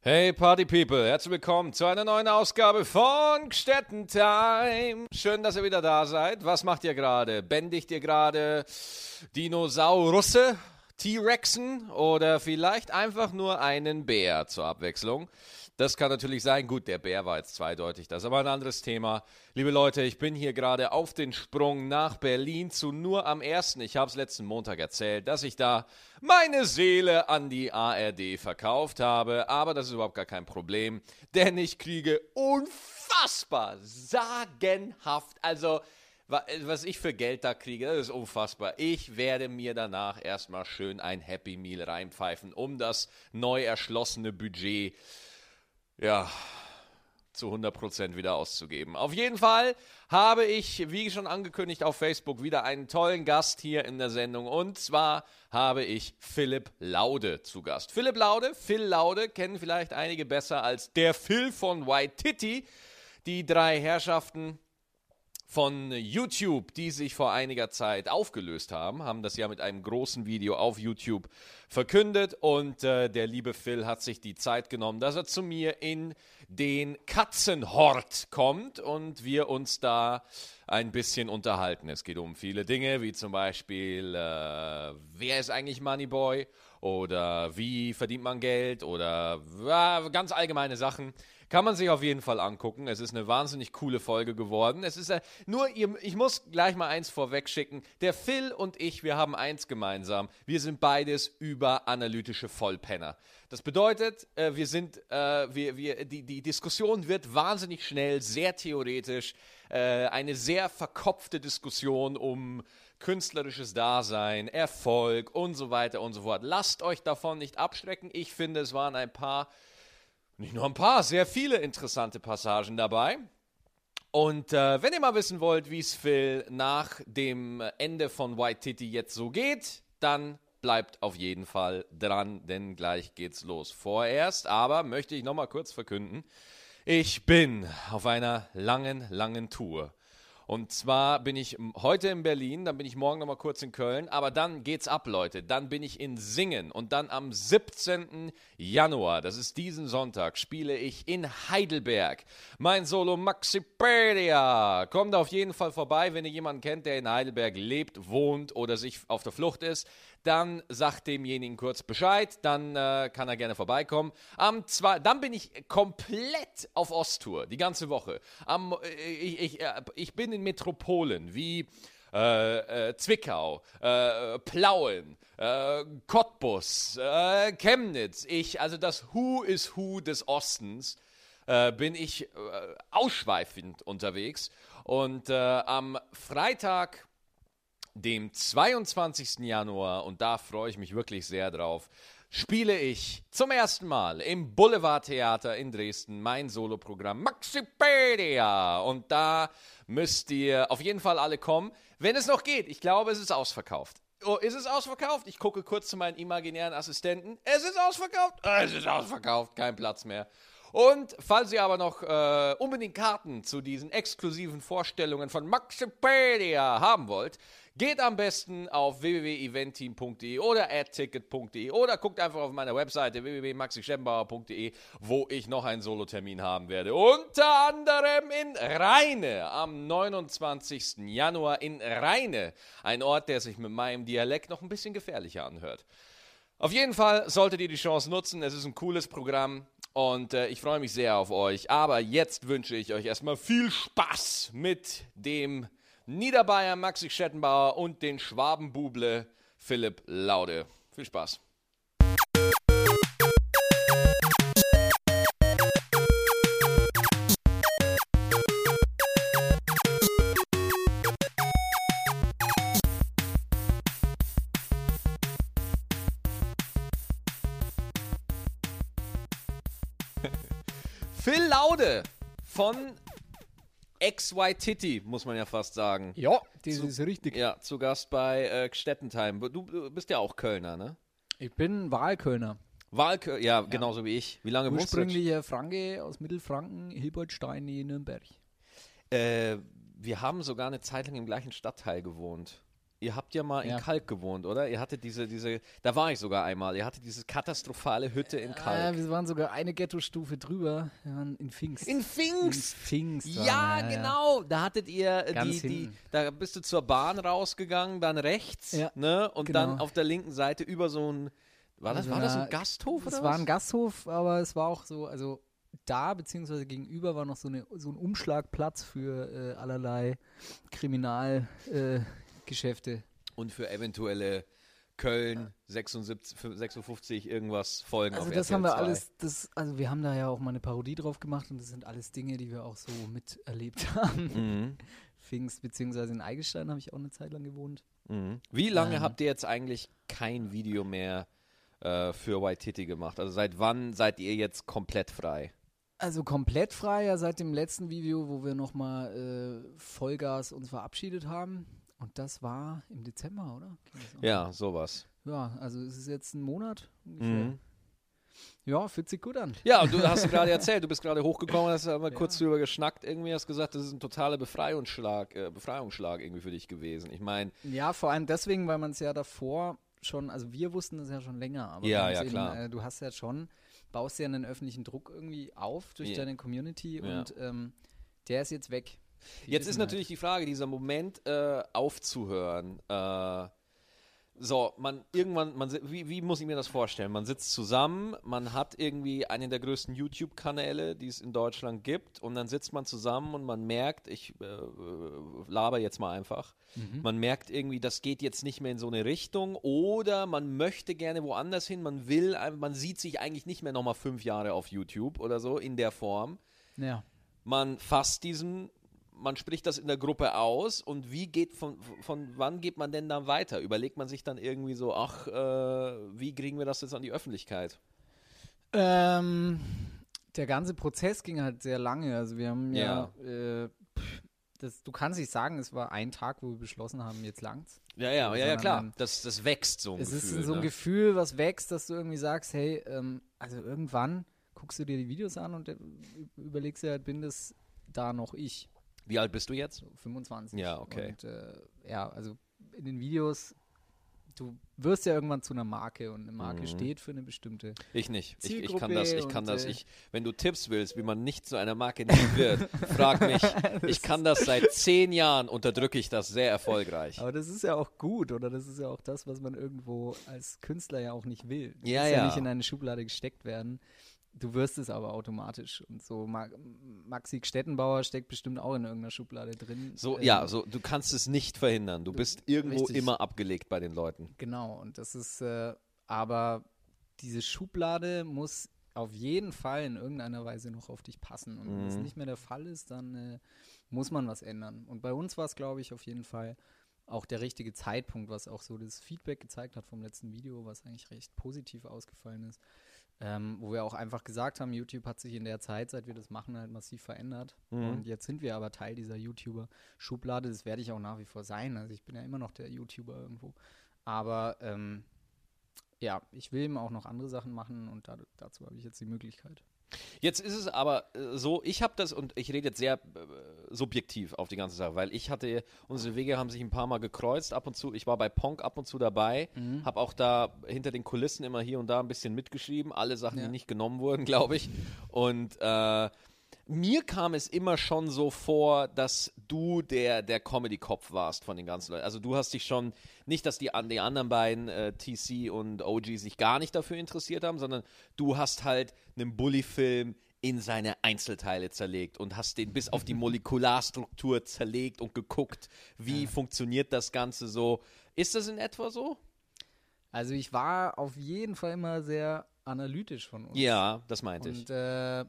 Hey Party People, herzlich willkommen zu einer neuen Ausgabe von Gstettentime. Schön, dass ihr wieder da seid. Was macht ihr gerade? Bändigt ihr gerade Dinosaurusse, T-Rexen oder vielleicht einfach nur einen Bär zur Abwechslung? Das kann natürlich sein. Gut, der Bär war jetzt zweideutig. Das ist aber ein anderes Thema. Liebe Leute, ich bin hier gerade auf den Sprung nach Berlin zu nur am ersten. Ich habe es letzten Montag erzählt, dass ich da meine Seele an die ARD verkauft habe. Aber das ist überhaupt gar kein Problem, denn ich kriege unfassbar, sagenhaft, also was ich für Geld da kriege, das ist unfassbar. Ich werde mir danach erstmal schön ein Happy Meal reinpfeifen, um das neu erschlossene Budget ja, zu 100% wieder auszugeben. Auf jeden Fall habe ich, wie schon angekündigt auf Facebook, wieder einen tollen Gast hier in der Sendung. Und zwar habe ich Philipp Laude zu Gast. Philipp Laude, Phil Laude, kennen vielleicht einige besser als der Phil von White Titty. Die drei Herrschaften von YouTube, die sich vor einiger Zeit aufgelöst haben, haben das ja mit einem großen Video auf YouTube verkündet und äh, der liebe Phil hat sich die Zeit genommen, dass er zu mir in den Katzenhort kommt und wir uns da ein bisschen unterhalten. Es geht um viele Dinge, wie zum Beispiel, äh, wer ist eigentlich Moneyboy oder wie verdient man Geld oder äh, ganz allgemeine Sachen. Kann man sich auf jeden Fall angucken. Es ist eine wahnsinnig coole Folge geworden. Es ist äh, nur, ich muss gleich mal eins vorweg schicken. Der Phil und ich, wir haben eins gemeinsam. Wir sind beides überanalytische Vollpenner. Das bedeutet, äh, wir sind, äh, wir, wir, die, die Diskussion wird wahnsinnig schnell, sehr theoretisch. Eine sehr verkopfte Diskussion um künstlerisches Dasein, Erfolg und so weiter und so fort. Lasst euch davon nicht abschrecken. Ich finde, es waren ein paar nicht nur ein paar, sehr viele interessante Passagen dabei. Und äh, wenn ihr mal wissen wollt, wie es Phil nach dem Ende von White Titty jetzt so geht, dann bleibt auf jeden Fall dran, denn gleich geht's los. Vorerst aber möchte ich nochmal kurz verkünden, ich bin auf einer langen, langen Tour. Und zwar bin ich heute in Berlin, dann bin ich morgen nochmal kurz in Köln, aber dann geht's ab, Leute. Dann bin ich in Singen und dann am 17. Januar, das ist diesen Sonntag, spiele ich in Heidelberg mein Solo Maxipedia. Kommt auf jeden Fall vorbei, wenn ihr jemanden kennt, der in Heidelberg lebt, wohnt oder sich auf der Flucht ist dann sagt demjenigen kurz Bescheid, dann äh, kann er gerne vorbeikommen. Am zwei, dann bin ich komplett auf Osttour, die ganze Woche. Am, äh, ich, ich, äh, ich bin in Metropolen wie äh, äh, Zwickau, äh, Plauen, äh, Cottbus, Chemnitz. Ich, also das Who is Who des Ostens, bin ich ausschweifend unterwegs. Und am Freitag dem 22. Januar, und da freue ich mich wirklich sehr drauf, spiele ich zum ersten Mal im Boulevardtheater in Dresden mein Soloprogramm Maxipedia. Und da müsst ihr auf jeden Fall alle kommen, wenn es noch geht. Ich glaube, es ist ausverkauft. Oh, ist es ausverkauft? Ich gucke kurz zu meinen imaginären Assistenten. Es ist ausverkauft. Es ist ausverkauft. Kein Platz mehr. Und falls ihr aber noch äh, unbedingt Karten zu diesen exklusiven Vorstellungen von Maxipedia haben wollt, Geht am besten auf www.eventteam.de oder adticket.de oder guckt einfach auf meiner Webseite www.maxischemmbauer.de, wo ich noch einen Solotermin haben werde. Unter anderem in Rheine am 29. Januar in Rheine. Ein Ort, der sich mit meinem Dialekt noch ein bisschen gefährlicher anhört. Auf jeden Fall solltet ihr die Chance nutzen. Es ist ein cooles Programm und äh, ich freue mich sehr auf euch. Aber jetzt wünsche ich euch erstmal viel Spaß mit dem Niederbayern Maxi Schettenbauer und den Schwabenbuble Philipp Laude. Viel Spaß. Phil Laude von XY Titty, muss man ja fast sagen. Ja, das zu, ist richtig. Ja, zu Gast bei äh, Stettentime. Du bist ja auch Kölner, ne? Ich bin Wahlkölner. Wahlkölner, ja, ja, genauso wie ich. Wie lange Ursprünglicher Franke aus Mittelfranken, Hilbertstein in Nürnberg. Äh, wir haben sogar eine Zeit lang im gleichen Stadtteil gewohnt. Ihr habt ja mal in Ja. Kalk gewohnt, oder? Ihr hattet diese, diese, da war ich sogar einmal. Ihr hattet diese katastrophale Hütte in Kalk. wir waren sogar eine Ghetto-Stufe drüber. Wir waren in Pfingst. in In Pfingst! Pfingst. Ja, wir, genau. Da hattet ihr äh, Ganz die, die, da bist du zur Bahn rausgegangen, dann rechts, Ja, ne? Und dann genau. auf der linken Seite über so ein, war das, Also war das ein Gasthof oder Es war was? ein Gasthof, aber es war auch so, also da beziehungsweise gegenüber war noch so, eine, so ein Umschlagplatz für äh, allerlei Kriminalgeschäfte. Äh, Geschäfte. Und für eventuelle Köln 76, 56 irgendwas Folgen Also auf das RTL haben wir 2. alles, das, also wir haben da ja auch mal eine Parodie drauf gemacht und das sind alles Dinge, die wir auch so miterlebt haben. Mhm. Pfingst beziehungsweise in Eigelstein habe ich auch eine Zeit lang gewohnt. Mhm. Wie lange Ähm. habt ihr jetzt eigentlich kein Video mehr äh, für White Titty gemacht? Also seit wann seid ihr jetzt komplett frei? Also komplett frei, ja seit dem letzten Video, wo wir nochmal äh, Vollgas uns verabschiedet haben. Und das war im Dezember, oder? Ja, sowas. Ja, also es ist jetzt ein Monat ungefähr. Mhm. Ja, fühlt sich gut an. Ja, und du hast gerade erzählt, du bist gerade hochgekommen, hast aber Ja. kurz drüber geschnackt, irgendwie hast gesagt, das ist ein totaler Befreiungsschlag, äh, Befreiungsschlag irgendwie für dich gewesen. Ich meine, Ja, vor allem deswegen, weil man es ja davor schon, also wir wussten das ja schon länger, aber Ja, ja, eben, klar. Äh, du hast ja schon, baust ja einen öffentlichen Druck irgendwie auf durch Ja. deine Community und ähm, der ist jetzt weg. Jetzt ist halt. natürlich die Frage, dieser Moment äh, aufzuhören. Äh, so, man irgendwann, man, wie, wie muss ich mir das vorstellen? Man sitzt zusammen, man hat irgendwie einen der größten YouTube-Kanäle, die es in Deutschland gibt, und dann sitzt man zusammen und man merkt, ich äh, äh, laber jetzt mal einfach, Mhm. man merkt irgendwie, das geht jetzt nicht mehr in so eine Richtung, oder man möchte gerne woanders hin, man will, man sieht sich eigentlich nicht mehr nochmal fünf Jahre auf YouTube oder so in der Form Ja. man fasst diesen, man spricht das in der Gruppe aus und wie geht von, von wann geht man denn dann weiter? Überlegt man sich dann irgendwie so, ach, äh, wie kriegen wir das jetzt an die Öffentlichkeit? Ähm, der ganze Prozess ging halt sehr lange. Also wir haben ja, äh, pff, das, du kannst nicht sagen, es war ein Tag, wo wir beschlossen haben, jetzt langt's. Ja, ja, ja, ja klar. ähm, Das, das wächst so ein es Gefühl. ist so ein ne? Gefühl, was wächst, dass du irgendwie sagst, hey, ähm, also irgendwann guckst du dir die Videos an und äh, überlegst dir halt, bin das da noch ich? Wie alt bist du jetzt? So 25. Ja, okay. Und äh, ja, also in den Videos, du wirst ja irgendwann zu einer Marke und eine Marke Mhm. steht für eine bestimmte. Ich nicht. Ich, ich kann das, ich kann das. äh, Ich, wenn du Tipps willst, wie man nicht zu einer Marke wird, frag mich. Ich kann das seit zehn Jahren, unterdrücke ich das sehr erfolgreich. Aber das ist ja auch gut, oder? Das ist ja auch das, was man irgendwo als Künstler ja auch nicht will. Du Ja, willst ja. nicht in eine Schublade gesteckt werden. Du wirst es aber automatisch. Und so Ma Maxi Stettenbauer steckt bestimmt auch in irgendeiner Schublade drin. So, Ähm, ja, so, du kannst es nicht verhindern. Du bist irgendwo richtig. immer abgelegt bei den Leuten. Genau, und das ist, äh, aber diese Schublade muss auf jeden Fall in irgendeiner Weise noch auf dich passen. Und wenn das Mhm. nicht mehr der Fall ist, dann äh, muss man was ändern. Und bei uns war es, glaube ich, auf jeden Fall auch der richtige Zeitpunkt, was auch so das Feedback gezeigt hat vom letzten Video, was eigentlich recht positiv ausgefallen ist. Ähm, wo wir auch einfach gesagt haben, YouTube hat sich in der Zeit, seit wir das machen, halt massiv verändert. Mhm. Und jetzt sind wir aber Teil dieser YouTuber-Schublade. Das werde ich auch nach wie vor sein. Also ich bin ja immer noch der YouTuber irgendwo. Aber ähm, ja, ich will eben auch noch andere Sachen machen und da, dazu habe ich jetzt die Möglichkeit. Jetzt ist es aber äh, so, ich habe das und ich rede jetzt sehr äh, subjektiv auf die ganze Sache, weil ich hatte, unsere Wege haben sich ein paar Mal gekreuzt, ab und zu, ich war bei Ponk ab und zu dabei, Mhm. habe auch da hinter den Kulissen immer hier und da ein bisschen mitgeschrieben, alle Sachen, Ja. die nicht genommen wurden, glaube ich. Und äh, mir kam es immer schon so vor, dass du der, der Comedy-Kopf warst von den ganzen Leuten. Also du hast dich schon, nicht, dass die, die anderen beiden, äh, TC und OG, sich gar nicht dafür interessiert haben, sondern du hast halt einen Bully-Film in seine Einzelteile zerlegt und hast den bis auf die Molekularstruktur zerlegt und geguckt, wie funktioniert das Ganze so. Ist das in etwa so? Also ich war auf jeden Fall immer sehr analytisch von uns. Ja, das meinte ich. Und äh,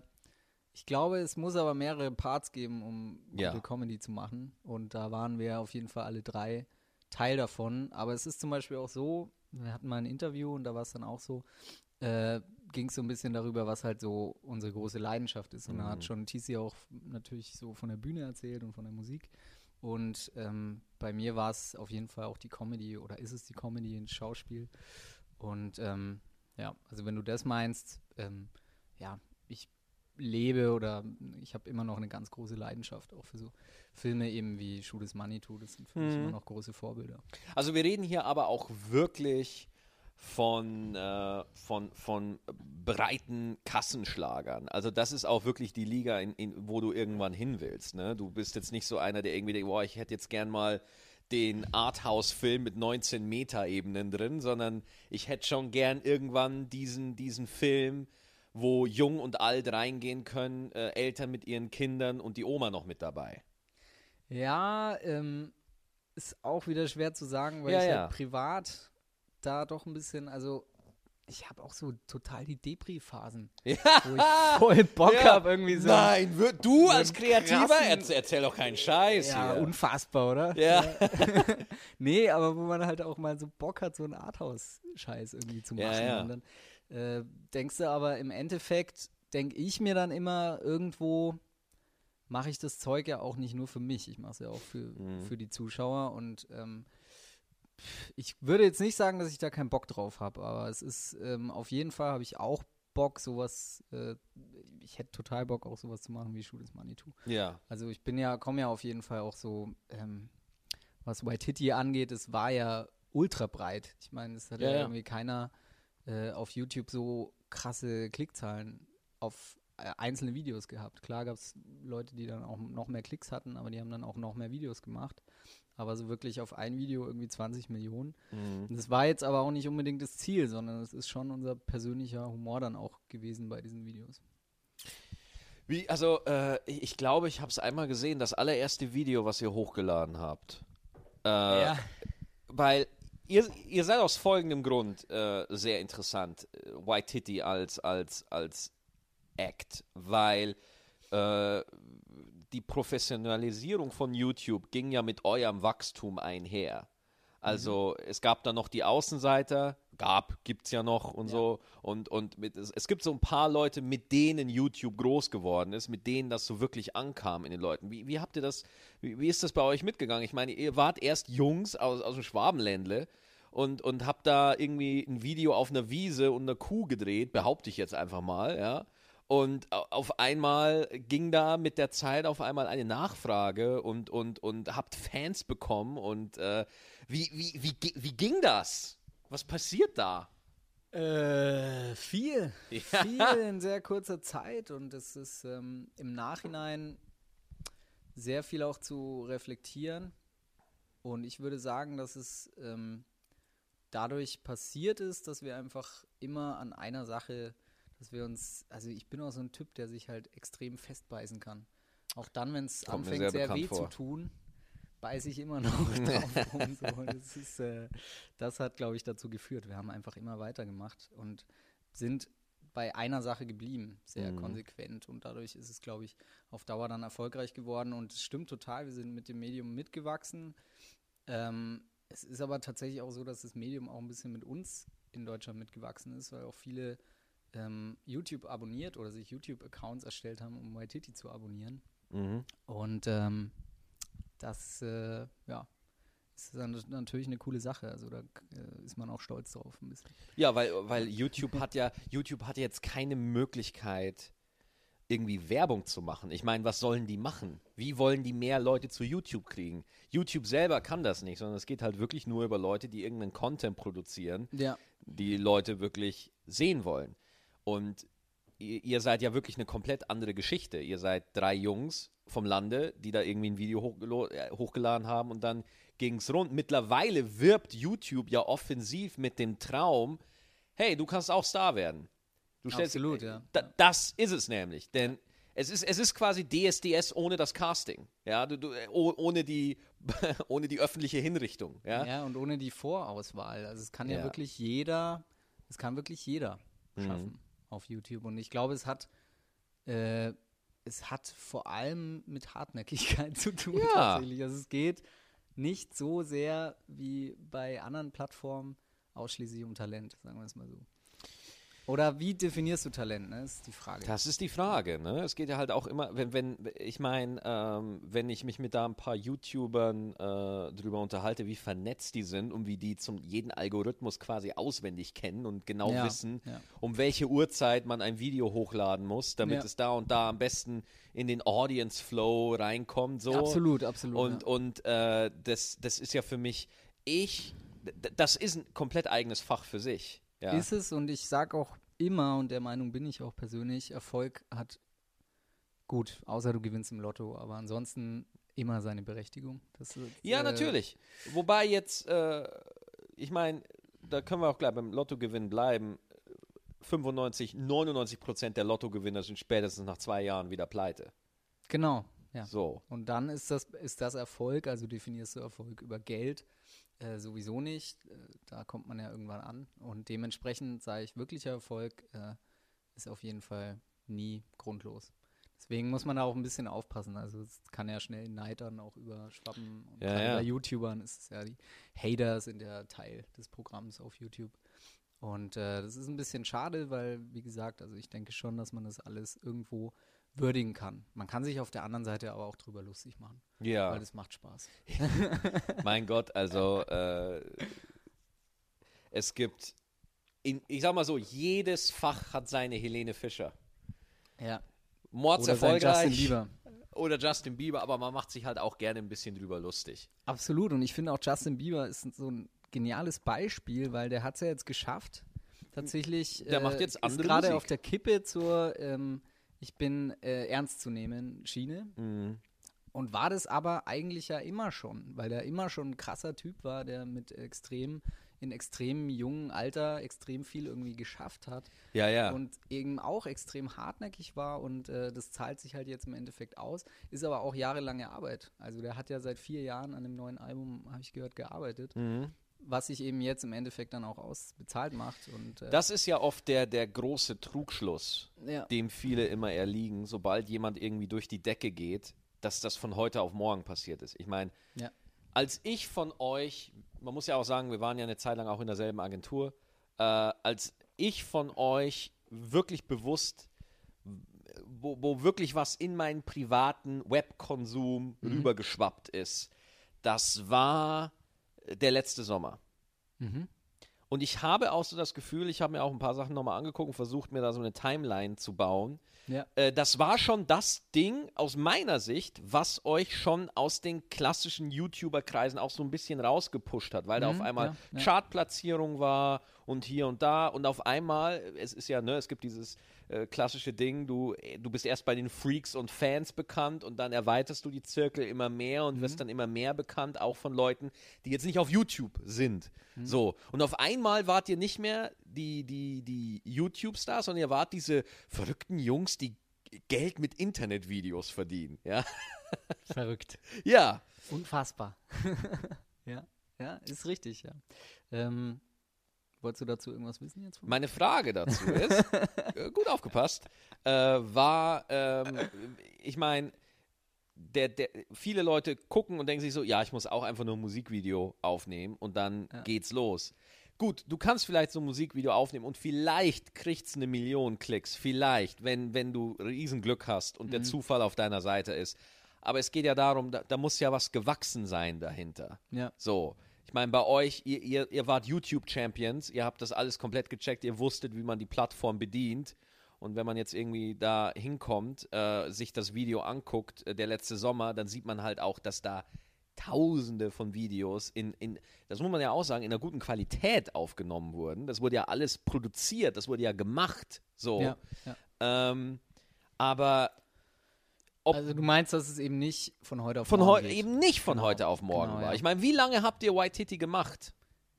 ich glaube, es muss aber mehrere Parts geben, um Ja. gute Comedy zu machen. Und da waren wir auf jeden Fall alle drei Teil davon. Aber es ist zum Beispiel auch so, wir hatten mal ein Interview und da war es dann auch so, äh, ging es so ein bisschen darüber, was halt so unsere große Leidenschaft ist. Und da Mhm. hat schon TC auch natürlich so von der Bühne erzählt und von der Musik. Und ähm, bei mir war es auf jeden Fall auch die Comedy oder ist es die Comedy ins Schauspiel. Und ähm, ja, also wenn du das meinst, ähm, ja, lebe oder ich habe immer noch eine ganz große Leidenschaft auch für so Filme eben wie is Money Too. Das sind für mich Mhm. immer noch große Vorbilder. Also wir reden hier aber auch wirklich von, äh, von, von breiten Kassenschlagern. Also das ist auch wirklich die Liga, in, in, wo du irgendwann hin willst. Ne? Du bist jetzt nicht so einer, der irgendwie denkt, boah, ich hätte jetzt gern mal den Arthouse-Film mit 19 Meta-Ebenen drin, sondern ich hätte schon gern irgendwann diesen, diesen Film, wo jung und alt reingehen können, äh, Eltern mit ihren Kindern und die Oma noch mit dabei. Ja, ähm, ist auch wieder schwer zu sagen, weil Ja, ich ja. halt privat da doch ein bisschen, also ich habe auch so total die Depri-Phasen, Ja. wo ich voll Bock Ja. habe irgendwie so. Nein, du als Kreativer, erzähl, erzähl doch keinen Scheiß Ja, hier. unfassbar, oder? Ja. nee, aber wo man halt auch mal so Bock hat, so einen Arthouse-Scheiß irgendwie zu machen. Ja, ja. Und dann äh, denkst du aber im Endeffekt, denke ich mir dann immer, irgendwo mache ich das Zeug ja auch nicht nur für mich, ich mache es ja auch für, Mhm. für die Zuschauer und ähm, ich würde jetzt nicht sagen, dass ich da keinen Bock drauf habe, aber es ist ähm, auf jeden Fall habe ich auch Bock, sowas, äh, ich hätte total Bock, auch sowas zu machen wie Money Too. Ja. Also ich bin ja, komme ja auf jeden Fall auch so, ähm, was Waititi angeht, es war ja ultra breit. Ich meine, es hat Ja, ja. irgendwie keiner äh, auf YouTube so krasse Klickzahlen auf äh, einzelne Videos gehabt. Klar gab es Leute, die dann auch noch mehr Klicks hatten, aber die haben dann auch noch mehr Videos gemacht. Aber so wirklich auf ein Video irgendwie 20 Millionen. Mhm. Das war jetzt aber auch nicht unbedingt das Ziel, sondern es ist schon unser persönlicher Humor dann auch gewesen bei diesen Videos. Wie, also, äh, ich, glaube, ich habe es einmal gesehen, das allererste Video, was ihr hochgeladen habt. Äh, Weil ihr, ihr seid aus folgendem Grund äh, sehr interessant, äh, White Titty als, als, als Act, weil äh, die Professionalisierung von YouTube ging ja mit eurem Wachstum einher. Also es gab dann noch die Außenseiter, gab, gibt's ja noch und Ja. so. Und, und mit, es, es gibt so ein paar Leute, mit denen YouTube groß geworden ist, mit denen das so wirklich ankam in den Leuten. Wie, wie habt ihr das, wie, wie ist das bei euch mitgegangen? Ich meine, ihr wart erst Jungs aus, aus dem Schwabenländle und, und habt da irgendwie ein Video auf einer Wiese und einer Kuh gedreht, behaupte ich jetzt einfach mal, ja. Und au- auf einmal ging da mit der Zeit auf einmal eine Nachfrage und, und, und habt Fans bekommen. Und äh, wie, wie, wie, wie ging das? Was passiert da? Äh, viel. Ja. Viel in sehr kurzer Zeit und es ist ähm, im Nachhinein sehr viel auch zu reflektieren. Und ich würde sagen, dass es ähm, dadurch passiert ist, dass wir einfach immer an einer Sache, dass wir uns, also ich bin auch so ein Typ, der sich halt extrem festbeißen kann. Auch dann, wenn es anfängt, sehr sehr, weh vor. zu tun, beiße ich immer noch drauf rum. So. Das, ist, äh, das hat, glaube ich, dazu geführt. Wir haben einfach immer weitergemacht und sind bei einer Sache geblieben, sehr Mhm. konsequent. Und dadurch ist es, glaube ich, auf Dauer dann erfolgreich geworden. Und es stimmt total, wir sind mit dem Medium mitgewachsen. Ähm, es ist aber tatsächlich auch so, dass das Medium auch ein bisschen mit uns in Deutschland mitgewachsen ist, weil auch viele ähm, YouTube abonniert oder sich YouTube-Accounts erstellt haben, um Waititi zu abonnieren. Mhm. Und ähm, das, äh, ja, ist dann natürlich eine coole Sache. Also da äh, ist man auch stolz drauf ein bisschen. Ja, weil, weil YouTube hat ja, YouTube hat jetzt keine Möglichkeit, irgendwie Werbung zu machen. Ich meine, was sollen die machen? Wie wollen die mehr Leute zu YouTube kriegen? YouTube selber kann das nicht, sondern es geht halt wirklich nur über Leute, die irgendeinen Content produzieren, Ja. die Leute wirklich sehen wollen. Und ihr, ihr seid ja wirklich eine komplett andere Geschichte. Ihr seid drei Jungs vom Lande, die da irgendwie ein Video äh, hochgeladen haben und dann ging es rund. Mittlerweile wirbt YouTube ja offensiv mit dem Traum, hey, du kannst auch Star werden. Du stellst, Absolut, ja. Da, das ist es nämlich, denn es ist, es ist quasi DSDS ohne das Casting, ja, du, du, oh- ohne, die, ohne die öffentliche Hinrichtung, ja. Ja, und ohne die Vorauswahl. Also es kann ja, Ja. wirklich jeder, es kann wirklich jeder Mhm. schaffen auf YouTube. Und ich glaube, es hat, äh, es hat vor allem mit Hartnäckigkeit zu tun Ja. tatsächlich. Also es geht nicht so sehr wie bei anderen Plattformen ausschließlich um Talent, sagen wir es mal so. Oder wie definierst du Talent, ne? Das ist die Frage. Das ist die Frage, ne? Es geht ja halt auch immer, wenn, wenn ich meine, ähm, wenn ich mich mit da ein paar YouTubern äh, drüber unterhalte, wie vernetzt die sind und wie die zum jeden Algorithmus quasi auswendig kennen und genau Ja, wissen, ja. um welche Uhrzeit man ein Video hochladen muss, damit Ja. es da und da am besten in den Audience Flow reinkommt. So. Absolut, absolut. Und, und äh, das, das ist ja für mich, ich, das ist ein komplett eigenes Fach für sich. Ja. Ist es und ich sage auch immer, und der Meinung bin ich auch persönlich, Erfolg hat gut, außer du gewinnst im Lotto, aber ansonsten immer seine Berechtigung. Ist, Ja, äh, natürlich. Wobei jetzt, äh, ich meine, da können wir auch gleich beim Lottogewinn bleiben. 95, 99 Prozent der Lottogewinner sind spätestens nach zwei Jahren wieder pleite. Genau, ja. So. Und dann ist das, ist das Erfolg, also definierst du Erfolg über Geld äh, sowieso nicht. Äh, da kommt man ja irgendwann an. Und dementsprechend sage ich, wirklicher Erfolg äh, ist auf jeden Fall nie grundlos. Deswegen muss man da auch ein bisschen aufpassen. Also es kann ja schnell in Neid dann auch überschwappen. Und Ja, ja. bei YouTubern ist es ja, die Hater sind ja Teil des Programms auf YouTube. Und äh, das ist ein bisschen schade, weil, wie gesagt, also ich denke schon, dass man das alles irgendwo würdigen kann. Man kann sich auf der anderen Seite aber auch drüber lustig machen, Ja. weil es macht Spaß. Mein Gott, also äh, es gibt, in, ich sag mal so, jedes Fach hat seine Helene Fischer. Ja. Mords Oder erfolgreich. Justin Bieber. Oder Justin Bieber, aber man macht sich halt auch gerne ein bisschen drüber lustig. Absolut. Und ich finde auch Justin Bieber ist so ein geniales Beispiel, weil der hat es ja jetzt geschafft. Tatsächlich. Der macht jetzt ist andere gerade auf der Kippe zur ähm, Ich bin äh, ernst zu nehmen Schiene. Mhm. Und war das aber eigentlich ja immer schon, weil der immer schon ein krasser Typ war, der mit extrem, in extrem jungen Alter extrem viel irgendwie geschafft hat. Ja, ja. und eben auch extrem hartnäckig war und äh, das zahlt sich halt jetzt im Endeffekt aus, ist aber auch jahrelange Arbeit. Also der hat ja seit vier Jahren an dem neuen Album, habe ich gehört, gearbeitet, mhm. Was sich eben jetzt im Endeffekt dann auch ausbezahlt macht. Und, äh, Das ist ja oft der, der große Trugschluss, ja. dem viele immer erliegen, sobald jemand irgendwie durch die Decke geht, dass das von heute auf morgen passiert ist. Ich meine, Ja. als ich von euch, man muss ja auch sagen, wir waren ja eine Zeit lang auch in derselben Agentur, äh, als ich von euch wirklich bewusst, wo, wo wirklich was in meinen privaten Webkonsum rübergeschwappt ist, das war der letzte Sommer. Mhm. Und ich habe auch so das Gefühl, ich habe mir auch ein paar Sachen nochmal angeguckt und versucht, mir da so eine Timeline zu bauen. Ja. Äh, das war schon das Ding aus meiner Sicht, was euch schon aus den klassischen YouTuber-Kreisen auch so ein bisschen rausgepusht hat, weil da auf Mhm, einmal ja, ja. Chartplatzierung war und hier und da und auf einmal, es ist ja, ne, es gibt dieses äh, klassische Ding, du, du bist erst bei den Freaks und Fans bekannt und dann erweiterst du die Zirkel immer mehr und Mhm. wirst dann immer mehr bekannt, auch von Leuten, die jetzt nicht auf YouTube sind. Mhm. So, und auf einmal wart ihr nicht mehr die, die, die YouTube-Stars, sondern ihr wart diese verrückten Jungs, die Geld mit Internetvideos verdienen. Ja, Verrückt. ja. Unfassbar. ja, ja, ist richtig, ja. Ähm, wolltest du dazu irgendwas wissen jetzt? Meine Frage dazu ist, äh, gut aufgepasst, äh, war, ähm, ich meine, der, der, viele Leute gucken und denken sich so, ja, ich muss auch einfach nur ein Musikvideo aufnehmen und dann Ja. geht's los. Gut, du kannst vielleicht so ein Musikvideo aufnehmen und vielleicht kriegt's eine Million Klicks, vielleicht, wenn, wenn du Riesenglück hast und der Zufall auf deiner Seite ist. Aber es geht ja darum, da, da muss ja was gewachsen sein dahinter. Ja. So, ich meine, bei euch, ihr, ihr, ihr wart YouTube-Champions, ihr habt das alles komplett gecheckt, ihr wusstet, wie man die Plattform bedient. Und wenn man jetzt irgendwie da hinkommt, äh, sich das Video anguckt, äh, der letzte Sommer, dann sieht man halt auch, dass da Tausende von Videos in, in, das muss man ja auch sagen, in einer guten Qualität aufgenommen wurden. Das wurde ja alles produziert, das wurde ja gemacht. So. Ja, ja. Ähm, aber Also du meinst, dass es eben nicht von heute auf von morgen geht. eben nicht von Genau, heute auf morgen genau, war. ja. Ich meine, wie lange habt ihr White Titty gemacht?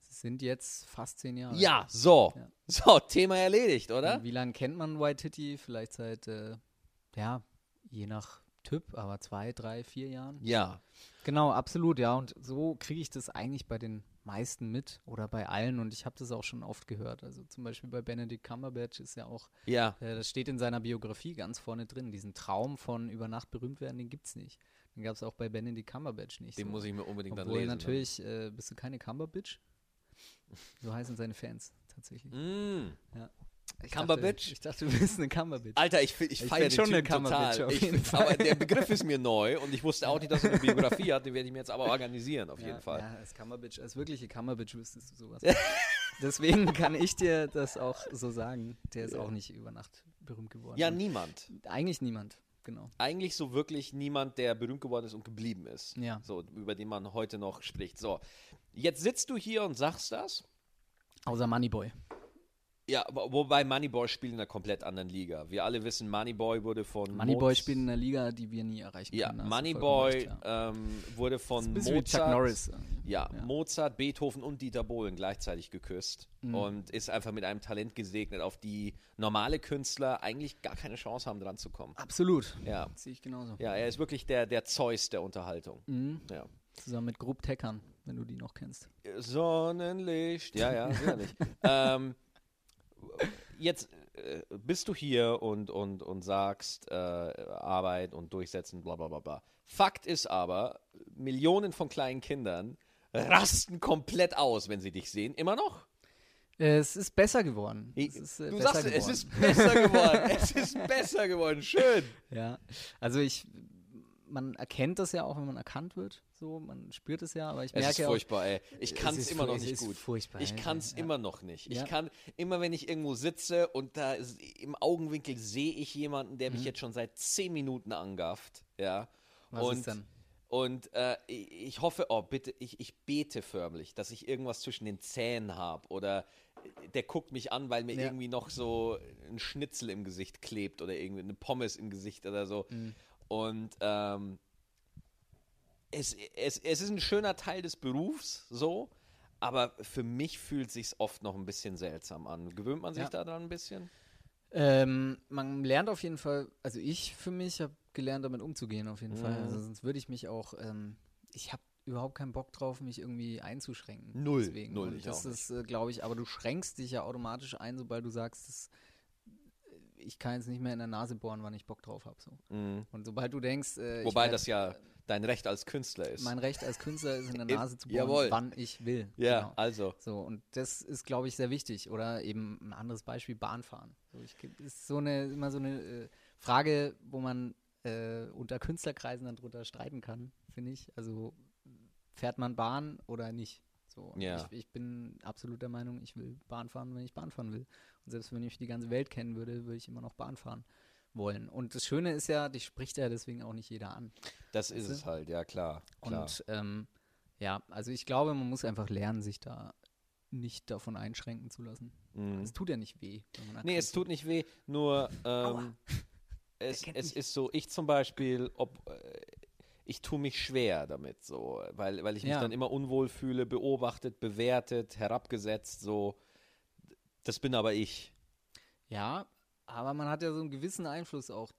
Es sind jetzt fast zehn Jahre. Ja, so. Ja. So, Thema erledigt, oder? Und Wie lange kennt man White Titty? Vielleicht seit, äh, ja, je nach Typ, aber zwei, drei, vier Jahren. Ja. Genau, absolut, ja. Und so kriege ich das eigentlich bei den meisten mit oder bei allen. Und ich habe das auch schon oft gehört. Also zum Beispiel bei Benedict Cumberbatch ist ja auch, Ja. äh, das steht in seiner Biografie ganz vorne drin. Diesen Traum von über Nacht berühmt werden, den gibt es nicht. Den gab es auch bei Benedict Cumberbatch nicht. Den so. muss ich mir unbedingt dann Obwohl lesen. ne? natürlich, äh, bist du keine Cumberbitch? So heißen seine Fans tatsächlich. Mm. Ja. Ich Cumberbitch? Dachte, ich dachte, du bist eine Cumberbitch. Alter, ich, ich Ich feiere schon eine Cumberbitch total. auf Ich, jeden aber der Begriff ist mir neu und ich wusste auch nicht, dass er eine Biografie hat. Den werde ich mir jetzt aber organisieren, auf jeden ja, Fall. Ja, als Cumberbitch, als wirkliche Cumberbitch wüsstest du sowas. Deswegen kann ich dir das auch so sagen. Der ist auch nicht über Nacht berühmt geworden. Ja, niemand. Eigentlich niemand, genau. Eigentlich so wirklich niemand, der berühmt geworden ist und geblieben ist. Ja. So, über den man heute noch spricht. So, jetzt sitzt du hier und sagst das. Außer Moneyboy. Ja, wo- wobei Moneyboy spielt in einer komplett anderen Liga. Wir alle wissen, Moneyboy wurde von Moneyboy spielt in einer Liga, die wir nie erreichen Ja, können. du vollkommen Moneyboy ja. ähm, wurde von Mozart. Ja, Ja. Mozart, Beethoven und Dieter Bohlen gleichzeitig geküsst Mhm. und ist einfach mit einem Talent gesegnet, auf die normale Künstler eigentlich gar keine Chance haben, dran zu kommen. Absolut. Ja, Das sehe ich genauso. ja, er ist wirklich der, der Zeus der Unterhaltung. Mhm. Ja. Zusammen mit Grub Teckern, wenn du die noch kennst. Sonnenlicht, ja, ja, sicherlich. ähm, jetzt äh, bist du hier und, und, und sagst äh, Arbeit und Durchsetzen, bla bla bla bla. Fakt ist aber, Millionen von kleinen Kindern rasten komplett aus, wenn sie dich sehen. Immer noch? Äh, Es ist besser geworden. Es ist, äh, du besser sagst, es geworden. ist besser geworden. es ist besser geworden. Schön. Ja, also ich, man erkennt das ja auch, wenn man erkannt wird. So, man spürt es ja, aber ich Es ist merke auch, furchtbar, ey. Ich kann es immer noch nicht ist gut. furchtbar, Ich kann es ja. immer noch nicht. Ich Ja. kann, immer wenn ich irgendwo sitze und da ist, im Augenwinkel sehe ich jemanden, der mich jetzt schon seit zehn Minuten angafft, ja. Mhm. Was und, ist dann? Und äh, ich ich hoffe, oh bitte, ich, ich bete förmlich, dass ich irgendwas zwischen den Zähnen habe oder der guckt mich an, weil mir Ja. irgendwie noch so ein Schnitzel im Gesicht klebt oder irgendwie eine Pommes im Gesicht oder so. Mhm. Und ähm, es, es, es ist ein schöner Teil des Berufs, so, aber für mich fühlt sich oft noch ein bisschen seltsam an. Gewöhnt man sich Ja. daran ein bisschen? Ähm, man lernt auf jeden Fall, also ich für mich habe gelernt, damit umzugehen auf jeden Fall. Mhm. Also sonst würde ich mich auch, ähm, ich habe überhaupt keinen Bock drauf, mich irgendwie einzuschränken. Null, Deswegen. null, das auch ist, äh, glaube ich, aber du schränkst dich ja automatisch ein, sobald du sagst, das, ich kann jetzt nicht mehr in der Nase bohren, wann ich Bock drauf habe. So. Mhm. Und sobald du denkst, äh, Wobei werd- das ja dein Recht als Künstler ist. mein Recht als Künstler ist, in der Nase zu bohren, Jawohl. wann ich will. ja, Genau. also. So, und das ist, glaube ich, sehr wichtig. Oder eben ein anderes Beispiel, Bahnfahren. So, ich, ist so eine, immer so eine äh, Frage, wo man äh, unter Künstlerkreisen dann drunter streiten kann, finde ich. Also fährt man Bahn oder nicht? So, Ja. ich, ich bin absolut der Meinung, ich will Bahn fahren, wenn ich Bahn fahren will. Und selbst wenn ich die ganze Welt kennen würde, würde ich immer noch Bahn fahren wollen. Und das Schöne ist ja, dich spricht ja deswegen auch nicht jeder an. Das ist du? es halt, ja klar. klar. Und ähm, ja, also ich glaube, man muss einfach lernen, sich da nicht davon einschränken zu lassen. Mhm. Es tut ja nicht weh. Wenn man Nee, es tut nicht weh, nur ähm, es, es ist so, ich zum Beispiel, ob äh, ich tue mich schwer damit, so, weil, weil ich mich Ja. dann immer unwohl fühle, beobachtet, bewertet, herabgesetzt, so. Das bin aber ich. Ja, aber man hat ja so einen gewissen Einfluss auch